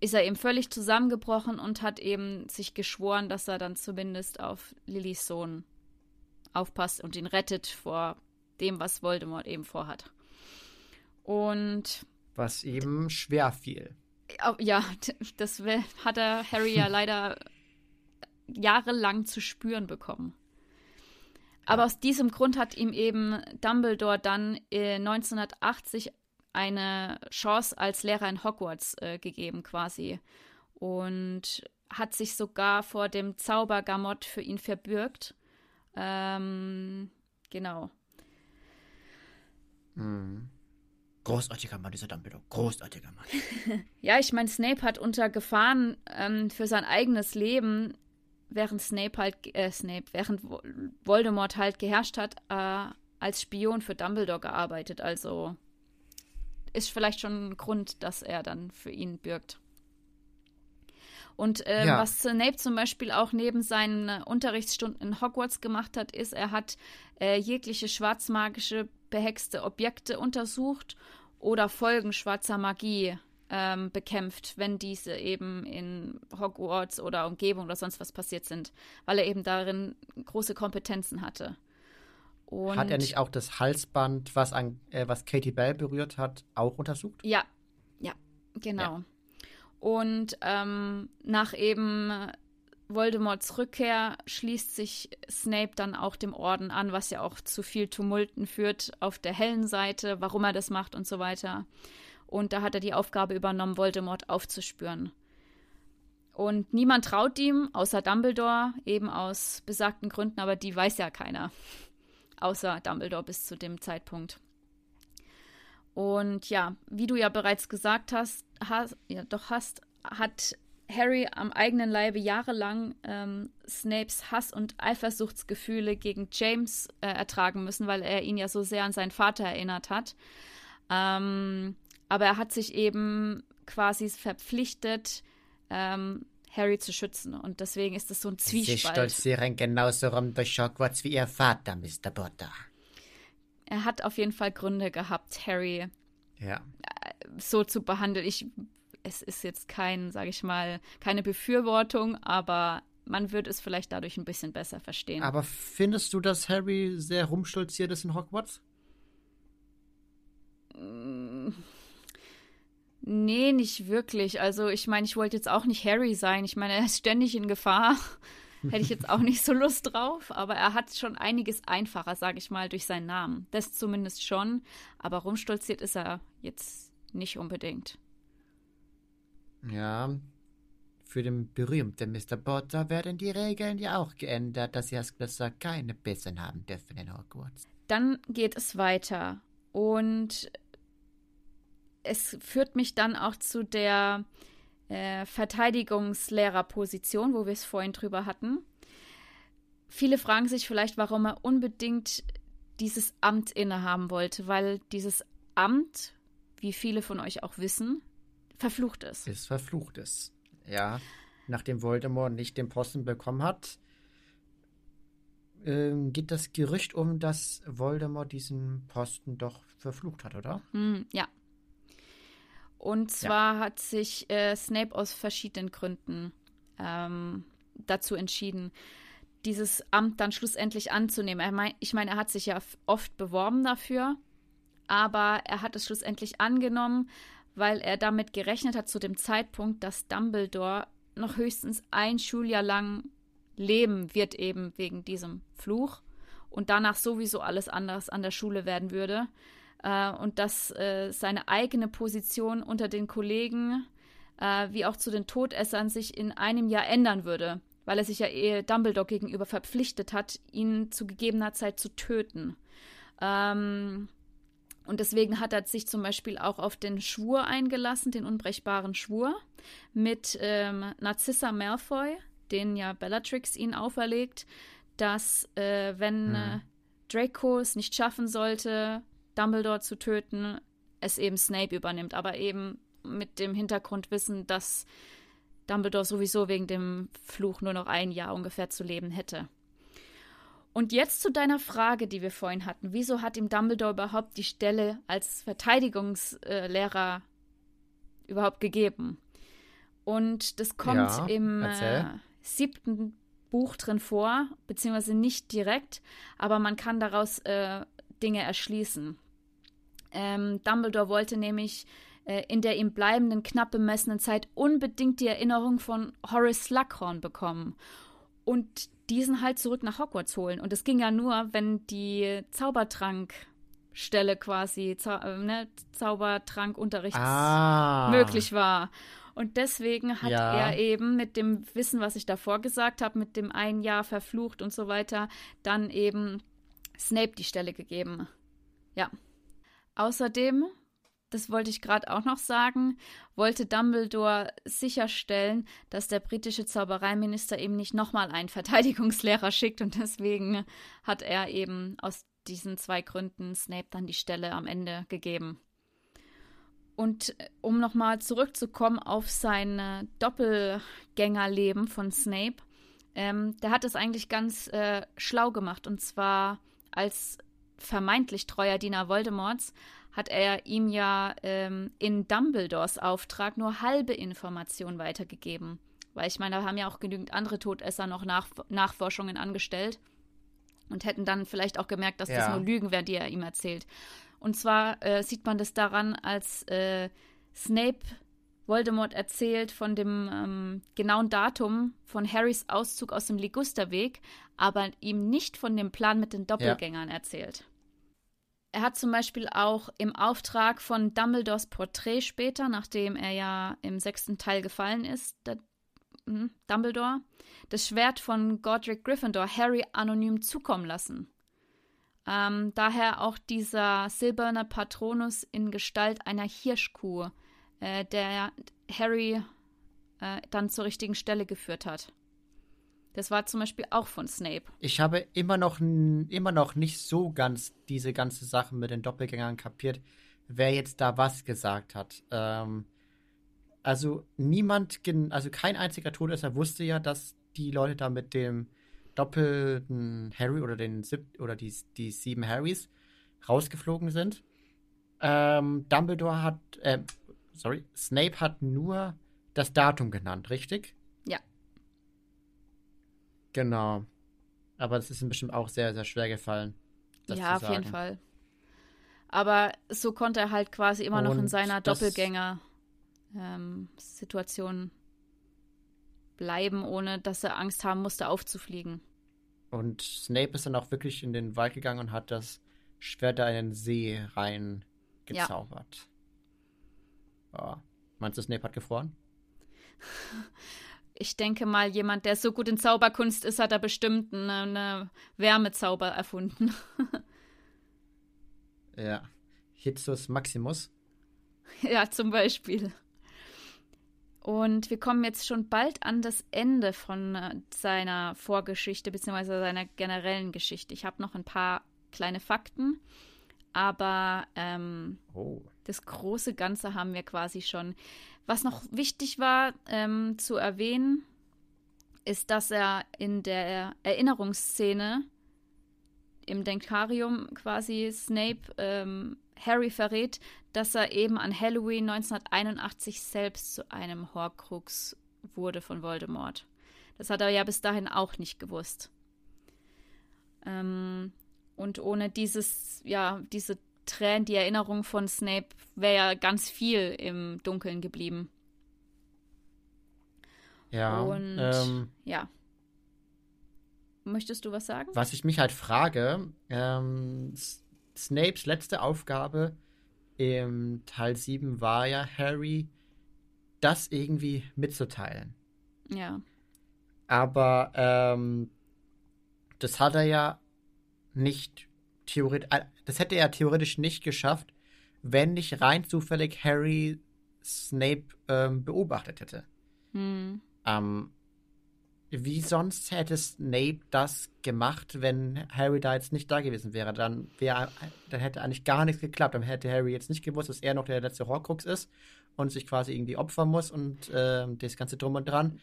S1: ist er eben völlig zusammengebrochen und hat eben sich geschworen, dass er dann zumindest auf Lillys Sohn aufpasst und ihn rettet vor dem, was Voldemort eben vorhat. Und.
S2: Was ihm schwer fiel.
S1: Ja, das hat er Harry ja leider jahrelang zu spüren bekommen. Aber aus diesem Grund hat ihm eben Dumbledore dann äh, 1980 eine Chance als Lehrer in Hogwarts äh, gegeben, quasi. Und hat sich sogar vor dem Zaubergamott für ihn verbürgt. Ähm, genau.
S2: Mhm. Großartiger Mann, dieser Dumbledore. Großartiger Mann.
S1: ja, ich meine, Snape hat unter Gefahren ähm, für sein eigenes Leben während Snape halt, äh, Snape, während Voldemort halt geherrscht hat, äh, als Spion für Dumbledore gearbeitet. Also ist vielleicht schon ein Grund, dass er dann für ihn bürgt. Und äh, ja. was Snape zum Beispiel auch neben seinen Unterrichtsstunden in Hogwarts gemacht hat, ist, er hat äh, jegliche schwarzmagische behexte Objekte untersucht oder Folgen schwarzer Magie ähm, bekämpft, wenn diese eben in Hogwarts oder Umgebung oder sonst was passiert sind, weil er eben darin große Kompetenzen hatte.
S2: Und hat er nicht auch das Halsband, was, an, äh, was Katie Bell berührt hat, auch untersucht?
S1: Ja, ja, genau. Ja. Und ähm, nach eben Voldemorts Rückkehr schließt sich Snape dann auch dem Orden an, was ja auch zu viel Tumulten führt auf der hellen Seite, warum er das macht und so weiter. Und da hat er die Aufgabe übernommen, Voldemort aufzuspüren. Und niemand traut ihm, außer Dumbledore, eben aus besagten Gründen, aber die weiß ja keiner. Außer Dumbledore bis zu dem Zeitpunkt. Und ja, wie du ja bereits gesagt hast, hast ja doch hast, hat Harry am eigenen Leibe jahrelang ähm, Snapes Hass und Eifersuchtsgefühle gegen James äh, ertragen müssen, weil er ihn ja so sehr an seinen Vater erinnert hat. Ähm, aber er hat sich eben quasi verpflichtet, ähm, Harry zu schützen. Und deswegen ist das so ein Zwiespalt. Sie
S2: stolzieren genauso rum durch Hogwarts wie ihr Vater, Mr. Potter.
S1: Er hat auf jeden Fall Gründe gehabt, Harry
S2: ja.
S1: Äh, so zu behandeln. Ich, es ist jetzt kein, sage ich mal, keine Befürwortung, aber man wird es vielleicht dadurch ein bisschen besser verstehen.
S2: Aber findest du, dass Harry sehr rumstolziert ist in Hogwarts?
S1: Nee, nicht wirklich. Also ich meine, ich wollte jetzt auch nicht Harry sein. Ich meine, er ist ständig in Gefahr. Hätte ich jetzt auch nicht so Lust drauf. Aber er hat schon einiges einfacher, sage ich mal, durch seinen Namen. Das zumindest schon. Aber rumstolziert ist er jetzt nicht unbedingt.
S2: Ja, für den berühmten Mr. Potter werden die Regeln ja auch geändert, dass sie als Schlösser keine Bissen haben dürfen in Hogwarts.
S1: Dann geht es weiter. Und es führt mich dann auch zu der äh, Verteidigungslehrerposition, wo wir es vorhin drüber hatten. Viele fragen sich vielleicht, warum er unbedingt dieses Amt innehaben wollte, weil dieses Amt, wie viele von euch auch wissen, verflucht ist.
S2: Ist verflucht ist. Ja, nachdem Voldemort nicht den Posten bekommen hat, äh, geht das Gerücht um, dass Voldemort diesen Posten doch verflucht hat, oder?
S1: Mm, ja, und zwar ja. hat sich äh, Snape aus verschiedenen Gründen ähm, dazu entschieden, dieses Amt dann schlussendlich anzunehmen. Mein, ich meine, er hat sich ja oft beworben dafür, aber er hat es schlussendlich angenommen, weil er damit gerechnet hat zu dem Zeitpunkt, dass Dumbledore noch höchstens ein Schuljahr lang leben wird, eben wegen diesem Fluch und danach sowieso alles anderes an der Schule werden würde äh, und dass äh, seine eigene Position unter den Kollegen äh, wie auch zu den Todessern sich in einem Jahr ändern würde, weil er sich ja eh Dumbledore gegenüber verpflichtet hat, ihn zu gegebener Zeit zu töten. Ähm, und deswegen hat er sich zum Beispiel auch auf den Schwur eingelassen, den unbrechbaren Schwur, mit ähm, Narcissa Malfoy, den ja Bellatrix ihn auferlegt, dass äh, wenn mhm. äh, Draco es nicht schaffen sollte, Dumbledore zu töten, es eben Snape übernimmt, aber eben mit dem Hintergrundwissen, dass Dumbledore sowieso wegen dem Fluch nur noch ein Jahr ungefähr zu leben hätte. Und jetzt zu deiner Frage, die wir vorhin hatten. Wieso hat ihm Dumbledore überhaupt die Stelle als Verteidigungslehrer überhaupt gegeben? Und das kommt ja, im äh, siebten Buch drin vor, beziehungsweise nicht direkt, aber man kann daraus äh, Dinge erschließen. Ähm, Dumbledore wollte nämlich äh, in der ihm bleibenden knapp bemessenen Zeit unbedingt die Erinnerung von Horace Slughorn bekommen und diesen halt zurück nach Hogwarts holen. Und es ging ja nur, wenn die Zaubertrankstelle quasi, Zau äh, ne, Zaubertrankunterricht ah. möglich war. Und deswegen hat ja. er eben mit dem Wissen, was ich davor gesagt habe, mit dem ein Jahr verflucht und so weiter, dann eben Snape die Stelle gegeben. Ja. Außerdem das wollte ich gerade auch noch sagen, wollte Dumbledore sicherstellen, dass der britische Zaubereiminister eben nicht nochmal einen Verteidigungslehrer schickt und deswegen hat er eben aus diesen zwei Gründen Snape dann die Stelle am Ende gegeben. Und äh, um nochmal zurückzukommen auf sein äh, Doppelgängerleben von Snape, ähm, der hat es eigentlich ganz äh, schlau gemacht. Und zwar als vermeintlich treuer Diener Voldemorts hat er ihm ja ähm, in Dumbledores Auftrag nur halbe Informationen weitergegeben. Weil ich meine, da haben ja auch genügend andere Todesser noch Nach Nachforschungen angestellt und hätten dann vielleicht auch gemerkt, dass ja. das nur Lügen wären, die er ihm erzählt. Und zwar äh, sieht man das daran, als äh, Snape Voldemort erzählt von dem ähm, genauen Datum von Harrys Auszug aus dem Ligusterweg, aber ihm nicht von dem Plan mit den Doppelgängern ja. erzählt. Er hat zum Beispiel auch im Auftrag von Dumbledores Porträt später, nachdem er ja im sechsten Teil gefallen ist, der, hm, Dumbledore, das Schwert von Godric Gryffindor Harry anonym zukommen lassen. Ähm, daher auch dieser silberne Patronus in Gestalt einer Hirschkuh, äh, der Harry äh, dann zur richtigen Stelle geführt hat. Das war zum Beispiel auch von Snape.
S2: Ich habe immer noch, immer noch nicht so ganz diese ganze Sache mit den Doppelgängern kapiert, wer jetzt da was gesagt hat. Ähm, also niemand, also kein einziger Todesser wusste ja, dass die Leute da mit dem doppelten Harry oder den sieb oder die, die sieben Harrys rausgeflogen sind. Ähm, Dumbledore hat, äh, sorry, Snape hat nur das Datum genannt, richtig?
S1: Ja.
S2: Genau. Aber es ist ihm bestimmt auch sehr, sehr schwer gefallen.
S1: ja, auf jeden Fall. Aber so konnte er halt quasi immer Und noch in seiner Doppelgänger-Situation ähm, bleiben, ohne dass er Angst haben musste, aufzufliegen.
S2: Und Snape ist dann auch wirklich in den Wald gegangen und hat das Schwert da in den See rein gezaubert. Ja. Oh. Meinst du, Snape hat gefroren?
S1: ich denke mal, jemand, der so gut in Zauberkunst ist, hat da bestimmt eine, eine Wärmezauber erfunden.
S2: ja. Hitsus Maximus.
S1: Ja, zum Beispiel. Und wir kommen jetzt schon bald an das Ende von äh, seiner Vorgeschichte beziehungsweise seiner generellen Geschichte. Ich habe noch ein paar kleine Fakten, aber ähm, oh. Das große Ganze haben wir quasi schon. Was noch wichtig war ähm, zu erwähnen, ist, dass er in der Erinnerungsszene im Denkarium quasi Snape ähm, Harry verrät, dass er eben an Halloween 1981 selbst zu einem Horcrux wurde von Voldemort. Das hat er ja bis dahin auch nicht gewusst. Ähm, und ohne dieses, ja, diese Tränen, die Erinnerung von Snape wäre ja ganz viel im Dunkeln geblieben.
S2: Ja.
S1: Und ähm, ja. Möchtest du was sagen?
S2: Was ich mich halt frage, ähm, Snapes letzte Aufgabe im Teil 7 war ja, Harry das irgendwie mitzuteilen.
S1: Ja.
S2: Aber ähm, das hat er ja nicht theoretisch, das hätte er theoretisch nicht geschafft, wenn nicht rein zufällig Harry Snape ähm, beobachtet hätte.
S1: Hm.
S2: Ähm, wie sonst hätte Snape das gemacht, wenn Harry da jetzt nicht da gewesen wäre? Dann, wär, dann hätte eigentlich gar nichts geklappt. Dann hätte Harry jetzt nicht gewusst, dass er noch der letzte Horcrux ist und sich quasi irgendwie opfern muss und äh, das ganze Drum und Dran.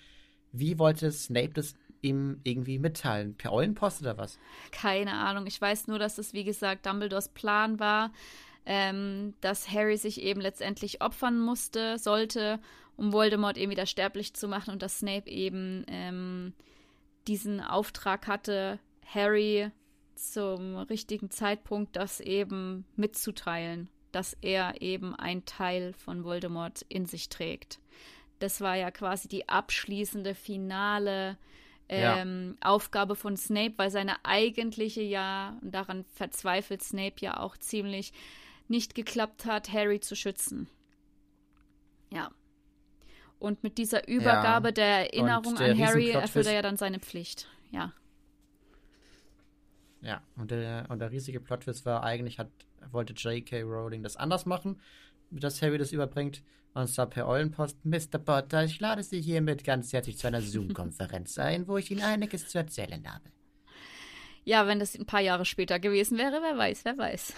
S2: Wie wollte Snape das ihm irgendwie mitteilen? Per Eulenpost oder was?
S1: Keine Ahnung. Ich weiß nur, dass es, wie gesagt, Dumbledores Plan war, ähm, dass Harry sich eben letztendlich opfern musste, sollte, um Voldemort eben wieder sterblich zu machen und dass Snape eben ähm, diesen Auftrag hatte, Harry zum richtigen Zeitpunkt das eben mitzuteilen, dass er eben ein Teil von Voldemort in sich trägt. Das war ja quasi die abschließende finale ähm, ja. Aufgabe von Snape, weil seine eigentliche ja, und daran verzweifelt Snape ja auch ziemlich, nicht geklappt hat, Harry zu schützen. Ja. Und mit dieser Übergabe ja. der Erinnerung der an Harry erfüllt er ja dann seine Pflicht. Ja.
S2: Ja, und der, und der riesige Plotwist war eigentlich, hat, wollte J.K. Rowling das anders machen, dass Harry das überbringt. Und zwar per Eulenpost. Mr. Potter, ich lade Sie hiermit ganz herzlich zu einer Zoom-Konferenz ein, wo ich Ihnen einiges zu erzählen habe.
S1: Ja, wenn das ein paar Jahre später gewesen wäre, wer weiß, wer weiß.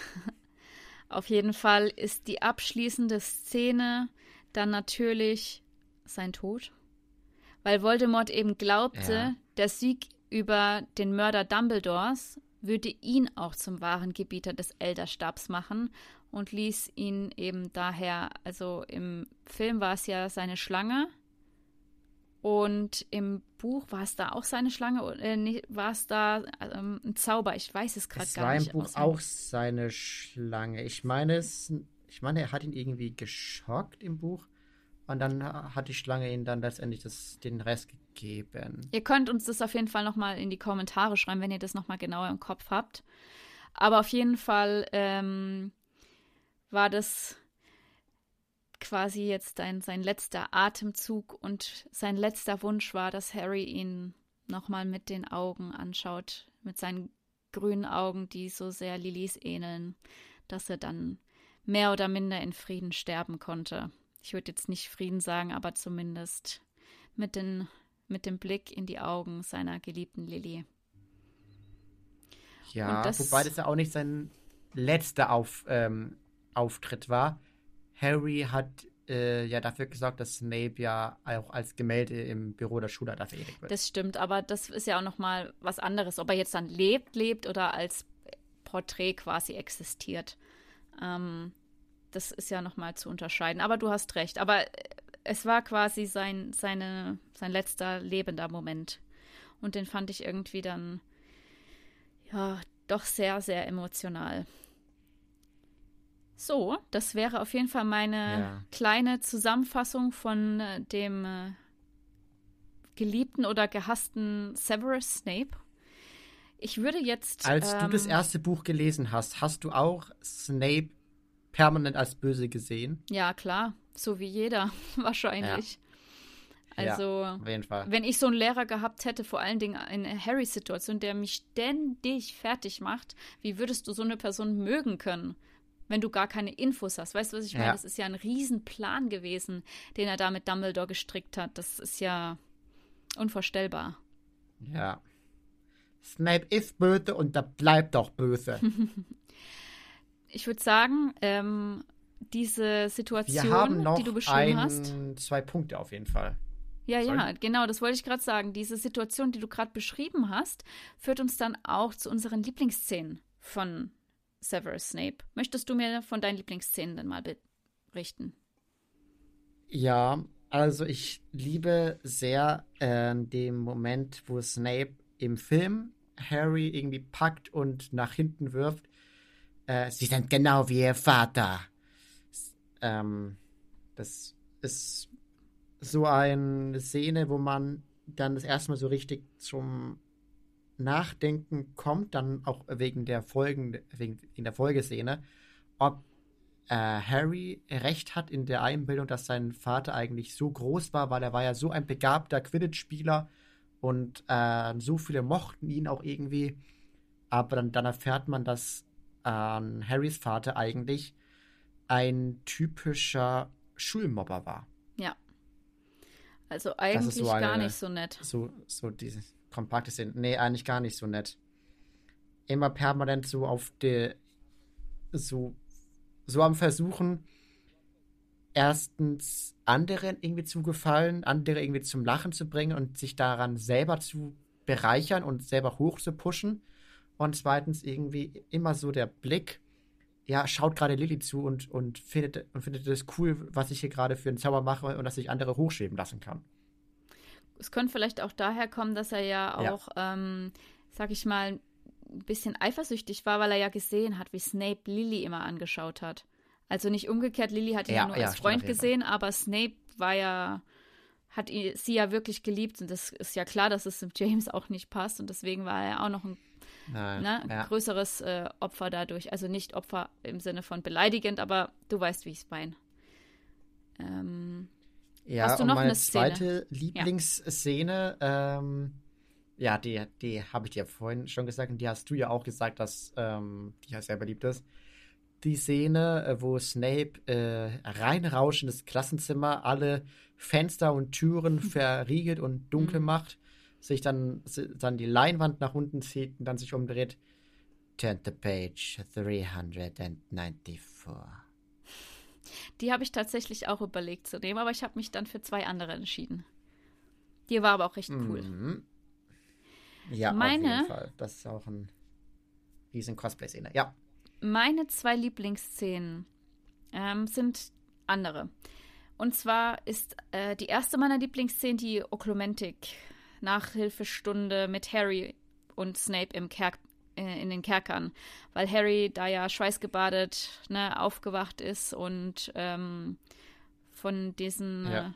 S1: Auf jeden Fall ist die abschließende Szene dann natürlich sein Tod. Weil Voldemort eben glaubte, ja. der Sieg über den Mörder Dumbledores würde ihn auch zum wahren Gebieter des Elderstabs machen und ließ ihn eben daher, also im Film war es ja seine Schlange und im Buch war es da auch seine Schlange, äh, war es da ähm, ein Zauber, ich weiß es gerade gar nicht.
S2: Es war im Buch auch seine Schlange. Ich meine es, ich meine, er hat ihn irgendwie geschockt im Buch. Und dann hat die Schlange ihnen dann letztendlich das, den Rest gegeben.
S1: Ihr könnt uns das auf jeden Fall nochmal in die Kommentare schreiben, wenn ihr das nochmal genauer im Kopf habt. Aber auf jeden Fall ähm, war das quasi jetzt ein, sein letzter Atemzug und sein letzter Wunsch war, dass Harry ihn nochmal mit den Augen anschaut, mit seinen grünen Augen, die so sehr Lillys ähneln, dass er dann mehr oder minder in Frieden sterben konnte ich würde jetzt nicht Frieden sagen, aber zumindest mit, den, mit dem Blick in die Augen seiner geliebten Lilly.
S2: Ja, das, wobei das ja auch nicht sein letzter Auf, ähm, Auftritt war. Harry hat äh, ja dafür gesorgt, dass Snape ja auch als Gemälde im Büro der Schule verewigt wird.
S1: Das stimmt, aber das ist ja auch noch mal was anderes, ob er jetzt dann lebt, lebt oder als Porträt quasi existiert. Ähm, das ist ja nochmal zu unterscheiden. Aber du hast recht. Aber es war quasi sein, seine, sein letzter lebender Moment. Und den fand ich irgendwie dann, ja, doch sehr, sehr emotional. So, das wäre auf jeden Fall meine ja. kleine Zusammenfassung von äh, dem äh, geliebten oder gehassten Severus Snape. Ich würde jetzt.
S2: Als ähm, du das ähm, erste Buch gelesen hast, hast du auch Snape permanent als böse gesehen.
S1: Ja, klar. So wie jeder, wahrscheinlich. Ja. Also, ja, auf jeden Fall. wenn ich so einen Lehrer gehabt hätte, vor allen Dingen in Harry-Situation, der mich ständig fertig macht, wie würdest du so eine Person mögen können, wenn du gar keine Infos hast? Weißt du, was ich meine? Das ist ja ein Riesenplan gewesen, den er da mit Dumbledore gestrickt hat. Das ist ja unvorstellbar.
S2: Ja. Snape ist böse und da bleibt doch böse.
S1: ich würde sagen, ähm, diese Situation, die du beschrieben ein, hast.
S2: Zwei Punkte auf jeden Fall.
S1: Ja, Sorry. ja, genau, das wollte ich gerade sagen. Diese Situation, die du gerade beschrieben hast, führt uns dann auch zu unseren Lieblingsszenen von Severus Snape. Möchtest du mir von deinen Lieblingsszenen dann mal berichten?
S2: Ja, also ich liebe sehr äh, den Moment, wo Snape im Film Harry irgendwie packt und nach hinten wirft äh, sie sind genau wie ihr Vater. Ähm, das ist so eine Szene, wo man dann das erste Mal so richtig zum Nachdenken kommt, dann auch wegen der Folgen, wegen in der Folgeszene, ob äh, Harry recht hat in der Einbildung, dass sein Vater eigentlich so groß war, weil er war ja so ein begabter Quidditch-Spieler und äh, so viele mochten ihn auch irgendwie. Aber dann, dann erfährt man, dass an Harrys Vater eigentlich ein typischer Schulmobber war.
S1: Ja. Also eigentlich so eine, gar nicht so nett.
S2: So, so diese kompakte sind. Nee, eigentlich gar nicht so nett. Immer permanent so auf der so, so am Versuchen, erstens anderen irgendwie zu gefallen, andere irgendwie zum Lachen zu bringen und sich daran selber zu bereichern und selber hoch zu pushen. Und zweitens irgendwie immer so der Blick, ja, schaut gerade Lilly zu und, und findet und findet es cool, was ich hier gerade für einen Zauber mache und dass ich andere hochschweben lassen kann.
S1: Es könnte vielleicht auch daher kommen, dass er ja auch, ja. Ähm, sag ich mal, ein bisschen eifersüchtig war, weil er ja gesehen hat, wie Snape Lilly immer angeschaut hat. Also nicht umgekehrt, Lilly hat ihn ja, nur ja, als Freund gesehen, aber Snape war ja, hat sie ja wirklich geliebt und das ist ja klar, dass es dem James auch nicht passt und deswegen war er auch noch ein Nein, ne, ja. größeres äh, Opfer dadurch. Also nicht Opfer im Sinne von beleidigend, aber du weißt, wie ich es meine. Ähm,
S2: ja, hast du noch meine eine zweite Lieblingsszene, ja. ähm, ja, die, die habe ich dir vorhin schon gesagt und die hast du ja auch gesagt, dass ähm, die ja sehr beliebt ist. Die Szene, äh, wo Snape äh, reinrauscht in das Klassenzimmer, alle Fenster und Türen verriegelt und dunkel mhm. macht sich dann, dann die Leinwand nach unten zieht und dann sich umdreht. Turn the page 394.
S1: Die habe ich tatsächlich auch überlegt zu nehmen, aber ich habe mich dann für zwei andere entschieden. Die war aber auch recht cool. Mhm.
S2: Ja, meine, auf jeden Fall. Das ist auch ein riesen Cosplay-Szene. Ja.
S1: Meine zwei Lieblingsszenen ähm, sind andere. Und zwar ist äh, die erste meiner Lieblingsszenen die Oklumentik Nachhilfestunde mit Harry und Snape im Kerk äh, in den Kerkern, weil Harry da ja schweißgebadet ne, aufgewacht ist und ähm, von diesen ja.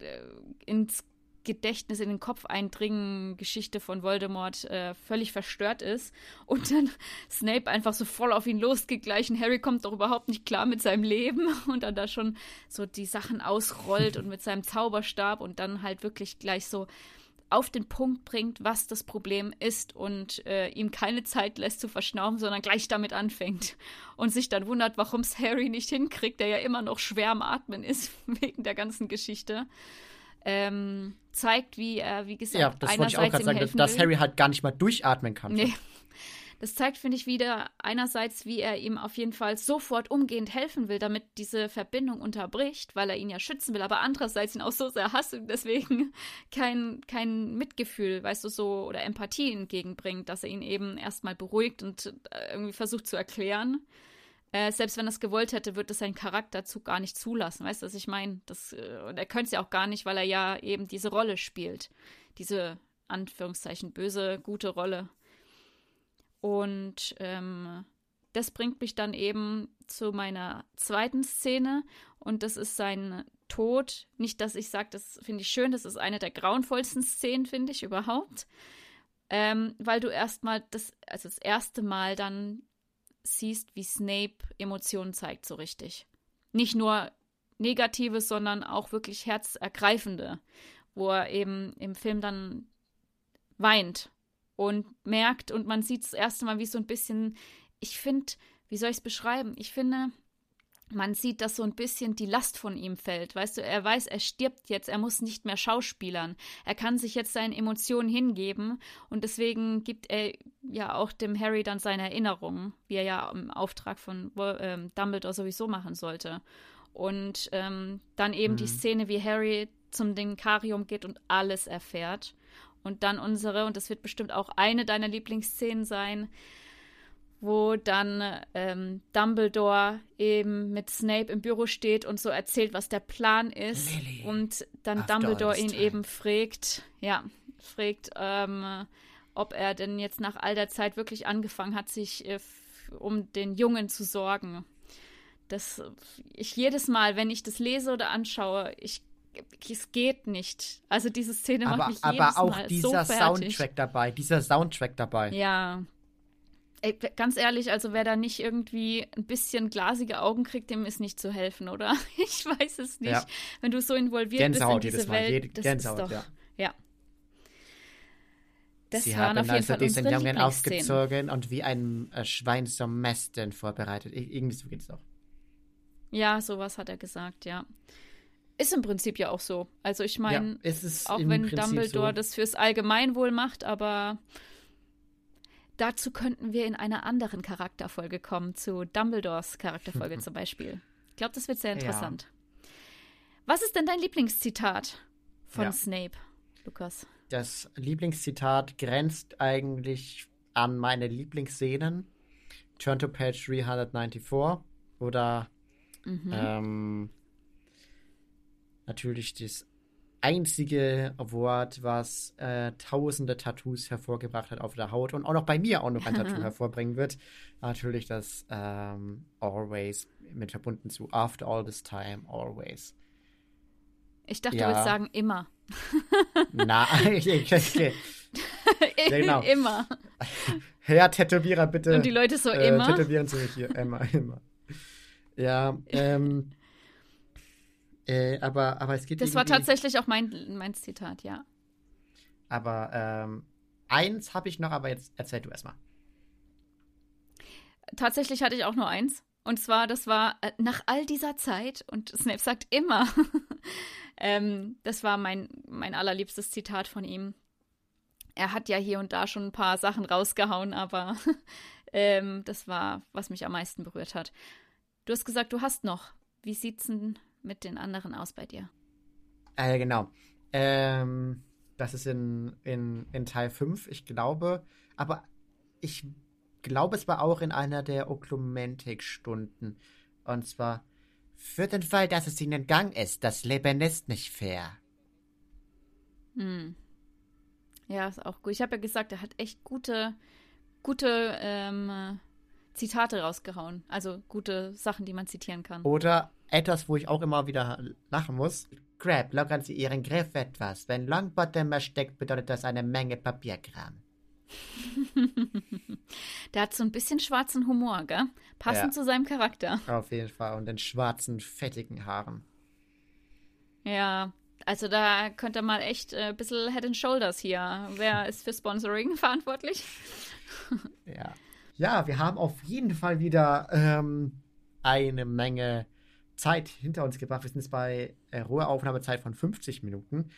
S1: äh, ins Gedächtnis, in den Kopf eindringen Geschichte von Voldemort äh, völlig verstört ist und dann Snape einfach so voll auf ihn losgeglichen. Harry kommt doch überhaupt nicht klar mit seinem Leben und dann da schon so die Sachen ausrollt und mit seinem Zauberstab und dann halt wirklich gleich so auf den Punkt bringt, was das Problem ist und äh, ihm keine Zeit lässt zu verschnauben, sondern gleich damit anfängt und sich dann wundert, warum es Harry nicht hinkriegt, der ja immer noch schwer am Atmen ist wegen der ganzen Geschichte ähm, zeigt, wie er, wie gesagt, ja,
S2: das einerseits wollte ich auch gerade sagen, dass, dass, Harry halt gar nicht mal durchatmen kann.
S1: Nee. Das zeigt, finde ich, wieder einerseits, wie er ihm auf jeden Fall sofort umgehend helfen will, damit diese Verbindung unterbricht, weil er ihn ja schützen will, aber andererseits ihn auch so sehr hasst und deswegen kein, kein Mitgefühl, weißt du, so oder Empathie entgegenbringt, dass er ihn eben erstmal beruhigt und äh, irgendwie versucht zu erklären. Äh, selbst wenn er es gewollt hätte, wird es sein Charakterzug gar nicht zulassen. Weißt du, was ich meine? äh, und er könnte es ja auch gar nicht, weil er ja eben diese Rolle spielt. Diese Anführungszeichen böse, gute Rolle. Und ähm, das bringt mich dann eben zu meiner zweiten Szene und das ist sein Tod. Nicht, dass ich sage, das finde ich schön, das ist eine der grauenvollsten Szenen, finde ich überhaupt. Ähm, weil du erstmal das, also das erste Mal dann siehst, wie Snape Emotionen zeigt, so richtig. Nicht nur Negatives, sondern auch wirklich herzergreifende, wo er eben im Film dann weint und merkt und man sieht das erste Mal, wie so ein bisschen, ich finde, wie soll ich es beschreiben? Ich finde, man sieht, dass so ein bisschen die Last von ihm fällt. Weißt du, er weiß, er stirbt jetzt, er muss nicht mehr schauspielern. Er kann sich jetzt seinen Emotionen hingeben und deswegen gibt er ja auch dem Harry dann seine Erinnerungen, wie er ja im Auftrag von ähm, Dumbledore sowieso machen sollte. Und ähm, dann eben mhm. die Szene, wie Harry zum Denkarium geht und alles erfährt. Und dann unsere, und das wird bestimmt auch eine deiner Lieblingsszenen sein, wo dann ähm, Dumbledore eben mit Snape im Büro steht und so erzählt, was der Plan ist. Lily, und dann Dumbledore ihn eben fragt, ja, fragt, ähm, ob er denn jetzt nach all der Zeit wirklich angefangen hat, sich äh, um den Jungen zu sorgen. Das, ich jedes Mal, wenn ich das lese oder anschaue, ich es geht nicht. Also diese Szene aber, macht mich jedes
S2: Aber auch
S1: Mal
S2: dieser
S1: so
S2: Soundtrack dabei, dieser Soundtrack dabei.
S1: Ja, Ey, ganz ehrlich, also wer da nicht irgendwie ein bisschen glasige Augen kriegt, dem ist nicht zu helfen, oder? Ich weiß es nicht. Ja. Wenn du so involviert
S2: Gänsehaut
S1: bist in diese
S2: Welt,
S1: Jede,
S2: das Gänsehaut,
S1: ist doch,
S2: ja.
S1: ja.
S2: Das Sie haben also diesen Jungen aufgezogen und wie ein äh, Schwein zum Mästen vorbereitet. Irgendwie so geht es auch.
S1: Ja, sowas hat er gesagt, ja. Ist im Prinzip ja auch so. Also ich meine, ja, auch wenn Prinzip Dumbledore so. das fürs Allgemeinwohl macht, aber Dazu könnten wir in einer anderen Charakterfolge kommen, zu Dumbledores Charakterfolge zum Beispiel. Ich glaube, das wird sehr interessant. Ja. Was ist denn dein Lieblingszitat von ja. Snape, Lukas?
S2: das Lieblingszitat grenzt eigentlich an meine Lieblingsszenen. Turn to page 394 oder mhm. ähm, natürlich das einzige Wort, was äh, tausende Tattoos hervorgebracht hat auf der Haut und auch noch bei mir auch noch ein Tattoo hervorbringen wird. Natürlich das ähm, Always mit verbunden zu After all this time, always.
S1: Ich dachte, ja. du würdest sagen immer.
S2: Nein, ich, okay.
S1: genau. immer.
S2: Ja, Tätowierer, bitte.
S1: Und die Leute so äh, immer.
S2: Tätowieren Sie mich hier. Immer, immer. Ja, ähm. Äh, aber, aber es geht.
S1: Das war tatsächlich auch mein, mein Zitat, ja.
S2: Aber ähm, eins habe ich noch, aber jetzt erzähl du erstmal.
S1: Tatsächlich hatte ich auch nur eins. Und zwar, das war äh, nach all dieser Zeit, und Snape sagt immer, ähm, das war mein, mein allerliebstes Zitat von ihm. Er hat ja hier und da schon ein paar Sachen rausgehauen, aber ähm, das war, was mich am meisten berührt hat. Du hast gesagt, du hast noch. Wie sieht's denn mit den anderen aus bei dir?
S2: Äh, genau. Ähm, das ist in, in, in Teil 5, ich glaube. Aber ich glaube, es war auch in einer der Oklumentik-Stunden. Und zwar, für den Fall, dass es ihnen Gang ist, das Leben ist nicht fair.
S1: Hm. Ja, ist auch gut. Ich habe ja gesagt, er hat echt gute, gute ähm, Zitate rausgehauen. Also gute Sachen, die man zitieren kann.
S2: Oder etwas, wo ich auch immer wieder lachen muss. Crab, lockern Sie Ihren Griff etwas. Wenn Longbottom steckt, bedeutet das eine Menge Papierkram.
S1: Der hat so ein bisschen schwarzen Humor, gell? Passend ja. zu seinem Charakter.
S2: Auf jeden Fall. Und den schwarzen, fettigen Haaren.
S1: Ja, also da könnte mal echt äh, ein bisschen Head and Shoulders hier. Wer ist für Sponsoring verantwortlich?
S2: ja. Ja, wir haben auf jeden Fall wieder ähm, eine Menge Zeit hinter uns gebracht. Wir sind jetzt bei äh, Ruheaufnahmezeit von 50 Minuten.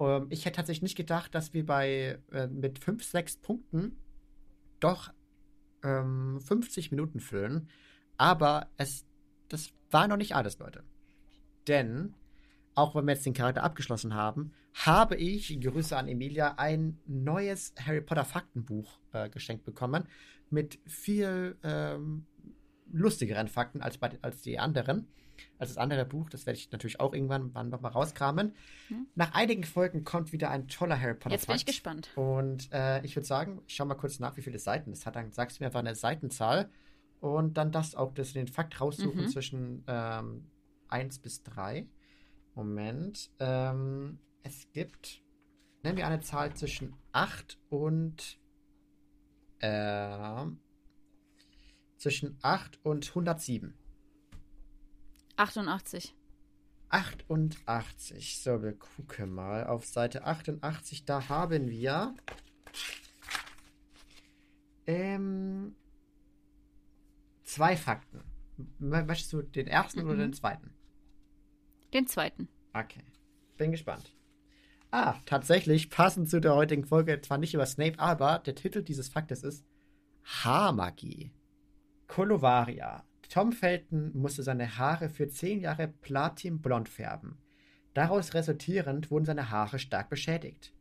S2: Ähm, ich hätte tatsächlich nicht gedacht, dass wir bei äh, mit 5, 6 Punkten doch ähm, 50 Minuten füllen. Aber es, das war noch nicht alles, Leute. Denn, auch wenn wir jetzt den Charakter abgeschlossen haben, habe ich, Grüße an Emilia, ein neues Harry Potter Faktenbuch äh, geschenkt bekommen. Mit viel ähm, lustigeren Fakten als, bei, als die anderen als das andere Buch. Das werde ich natürlich auch irgendwann nochmal rauskramen. Hm. Nach einigen Folgen kommt wieder ein toller Harry Potter.
S1: Jetzt bin ich gespannt.
S2: Und äh, ich würde sagen, ich schaue mal kurz nach, wie viele Seiten es hat. Dann sagst du mir einfach eine Seitenzahl. Und dann das auch das, den Fakt raussuchen mhm. zwischen ähm, 1 bis 3. Moment. Ähm, es gibt, nennen wir eine Zahl zwischen 8 und äh, zwischen 8 und 107.
S1: 88.
S2: 88. So, wir gucken mal. Auf Seite 88, da haben wir. Ähm, zwei Fakten. Möchtest du den ersten mhm. oder den zweiten?
S1: Den zweiten.
S2: Okay. Bin gespannt. Ah, tatsächlich, passend zu der heutigen Folge, zwar nicht über Snape, aber der Titel dieses Faktes ist Haarmagie. Colovaria, Tom Felton musste seine Haare für zehn Jahre platinblond färben. Daraus resultierend wurden seine Haare stark beschädigt.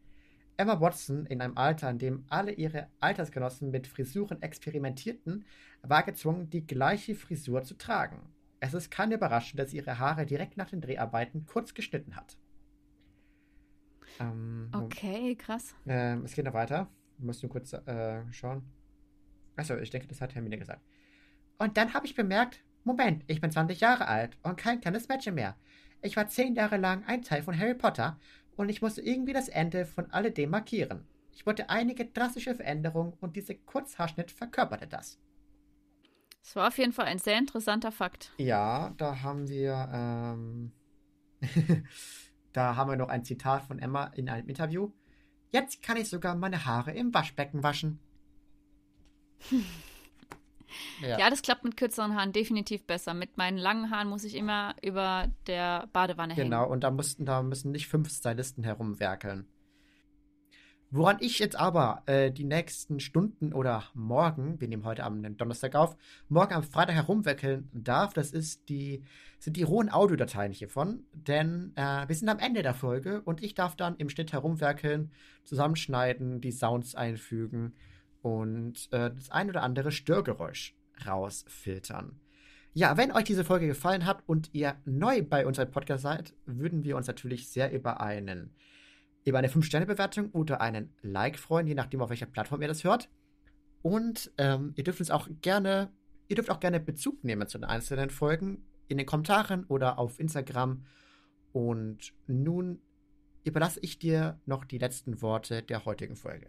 S2: Emma Watson, in einem Alter, in dem alle ihre Altersgenossen mit Frisuren experimentierten, war gezwungen, die gleiche Frisur zu tragen. Es ist keine Überraschung, dass sie ihre Haare direkt nach den Dreharbeiten kurz geschnitten hat.
S1: Ähm, okay, krass.
S2: Äh, es geht noch weiter. Muss nur kurz äh, schauen. Achso, ich denke, das hat Hermine gesagt. Und dann habe ich bemerkt, Moment, ich bin 20 Jahre alt und kein kleines Mädchen mehr. Ich war 10 Jahre lang ein Teil von Harry Potter und ich musste irgendwie das Ende von alledem markieren. Ich wollte einige drastische Veränderungen und dieser Kurzhaarschnitt verkörperte das.
S1: Es war auf jeden Fall ein sehr interessanter Fakt.
S2: Ja, da haben wir, ähm, da haben wir noch ein Zitat von Emma in einem Interview. Jetzt kann ich sogar meine Haare im Waschbecken waschen.
S1: Ja. ja. das klappt mit kürzeren Haaren definitiv besser. Mit meinen langen Haaren muss ich immer über der Badewanne
S2: hängen. Genau, und da, mussten, da müssen nicht fünf Stylisten herumwerkeln. Woran ich jetzt aber äh, die nächsten Stunden oder morgen, wir nehmen heute am Donnerstag auf, morgen am Freitag herumwickeln darf, das ist die, sind die rohen Audiodateien hiervon. Denn äh, wir sind am Ende der Folge und ich darf dann im Schnitt herumwerkeln, zusammenschneiden, die Sounds einfügen und äh, das ein oder andere Störgeräusch rausfiltern. Ja, wenn euch diese Folge gefallen hat und ihr neu bei unserem Podcast seid, würden wir uns natürlich sehr über einen über eine 5-Sterne-Bewertung oder einen Like freuen, je nachdem, auf welcher Plattform ihr das hört. Und ähm, ihr dürft uns auch gerne, ihr dürft auch gerne Bezug nehmen zu den einzelnen Folgen in den Kommentaren oder auf Instagram. Und nun überlasse ich dir noch die letzten Worte der heutigen Folge.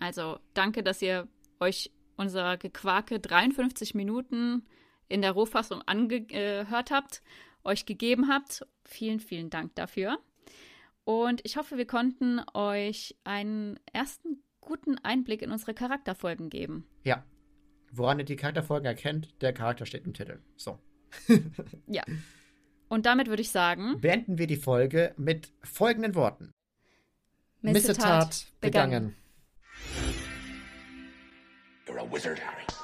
S1: Also danke, dass ihr euch unser Gequake 53 Minuten in der Rohfassung angehört habt, euch gegeben habt. Vielen, vielen Dank dafür. Und ich hoffe, wir konnten euch einen ersten guten Einblick in unsere Charakterfolgen geben.
S2: Ja. Woran ihr die Charakterfolgen erkennt, der Charakter steht im Titel. So.
S1: ja. Und damit würde ich sagen.
S2: Beenden wir die Folge mit folgenden Worten.
S1: Missetat, Missetat begangen.
S2: begangen. You're a wizard, Harry.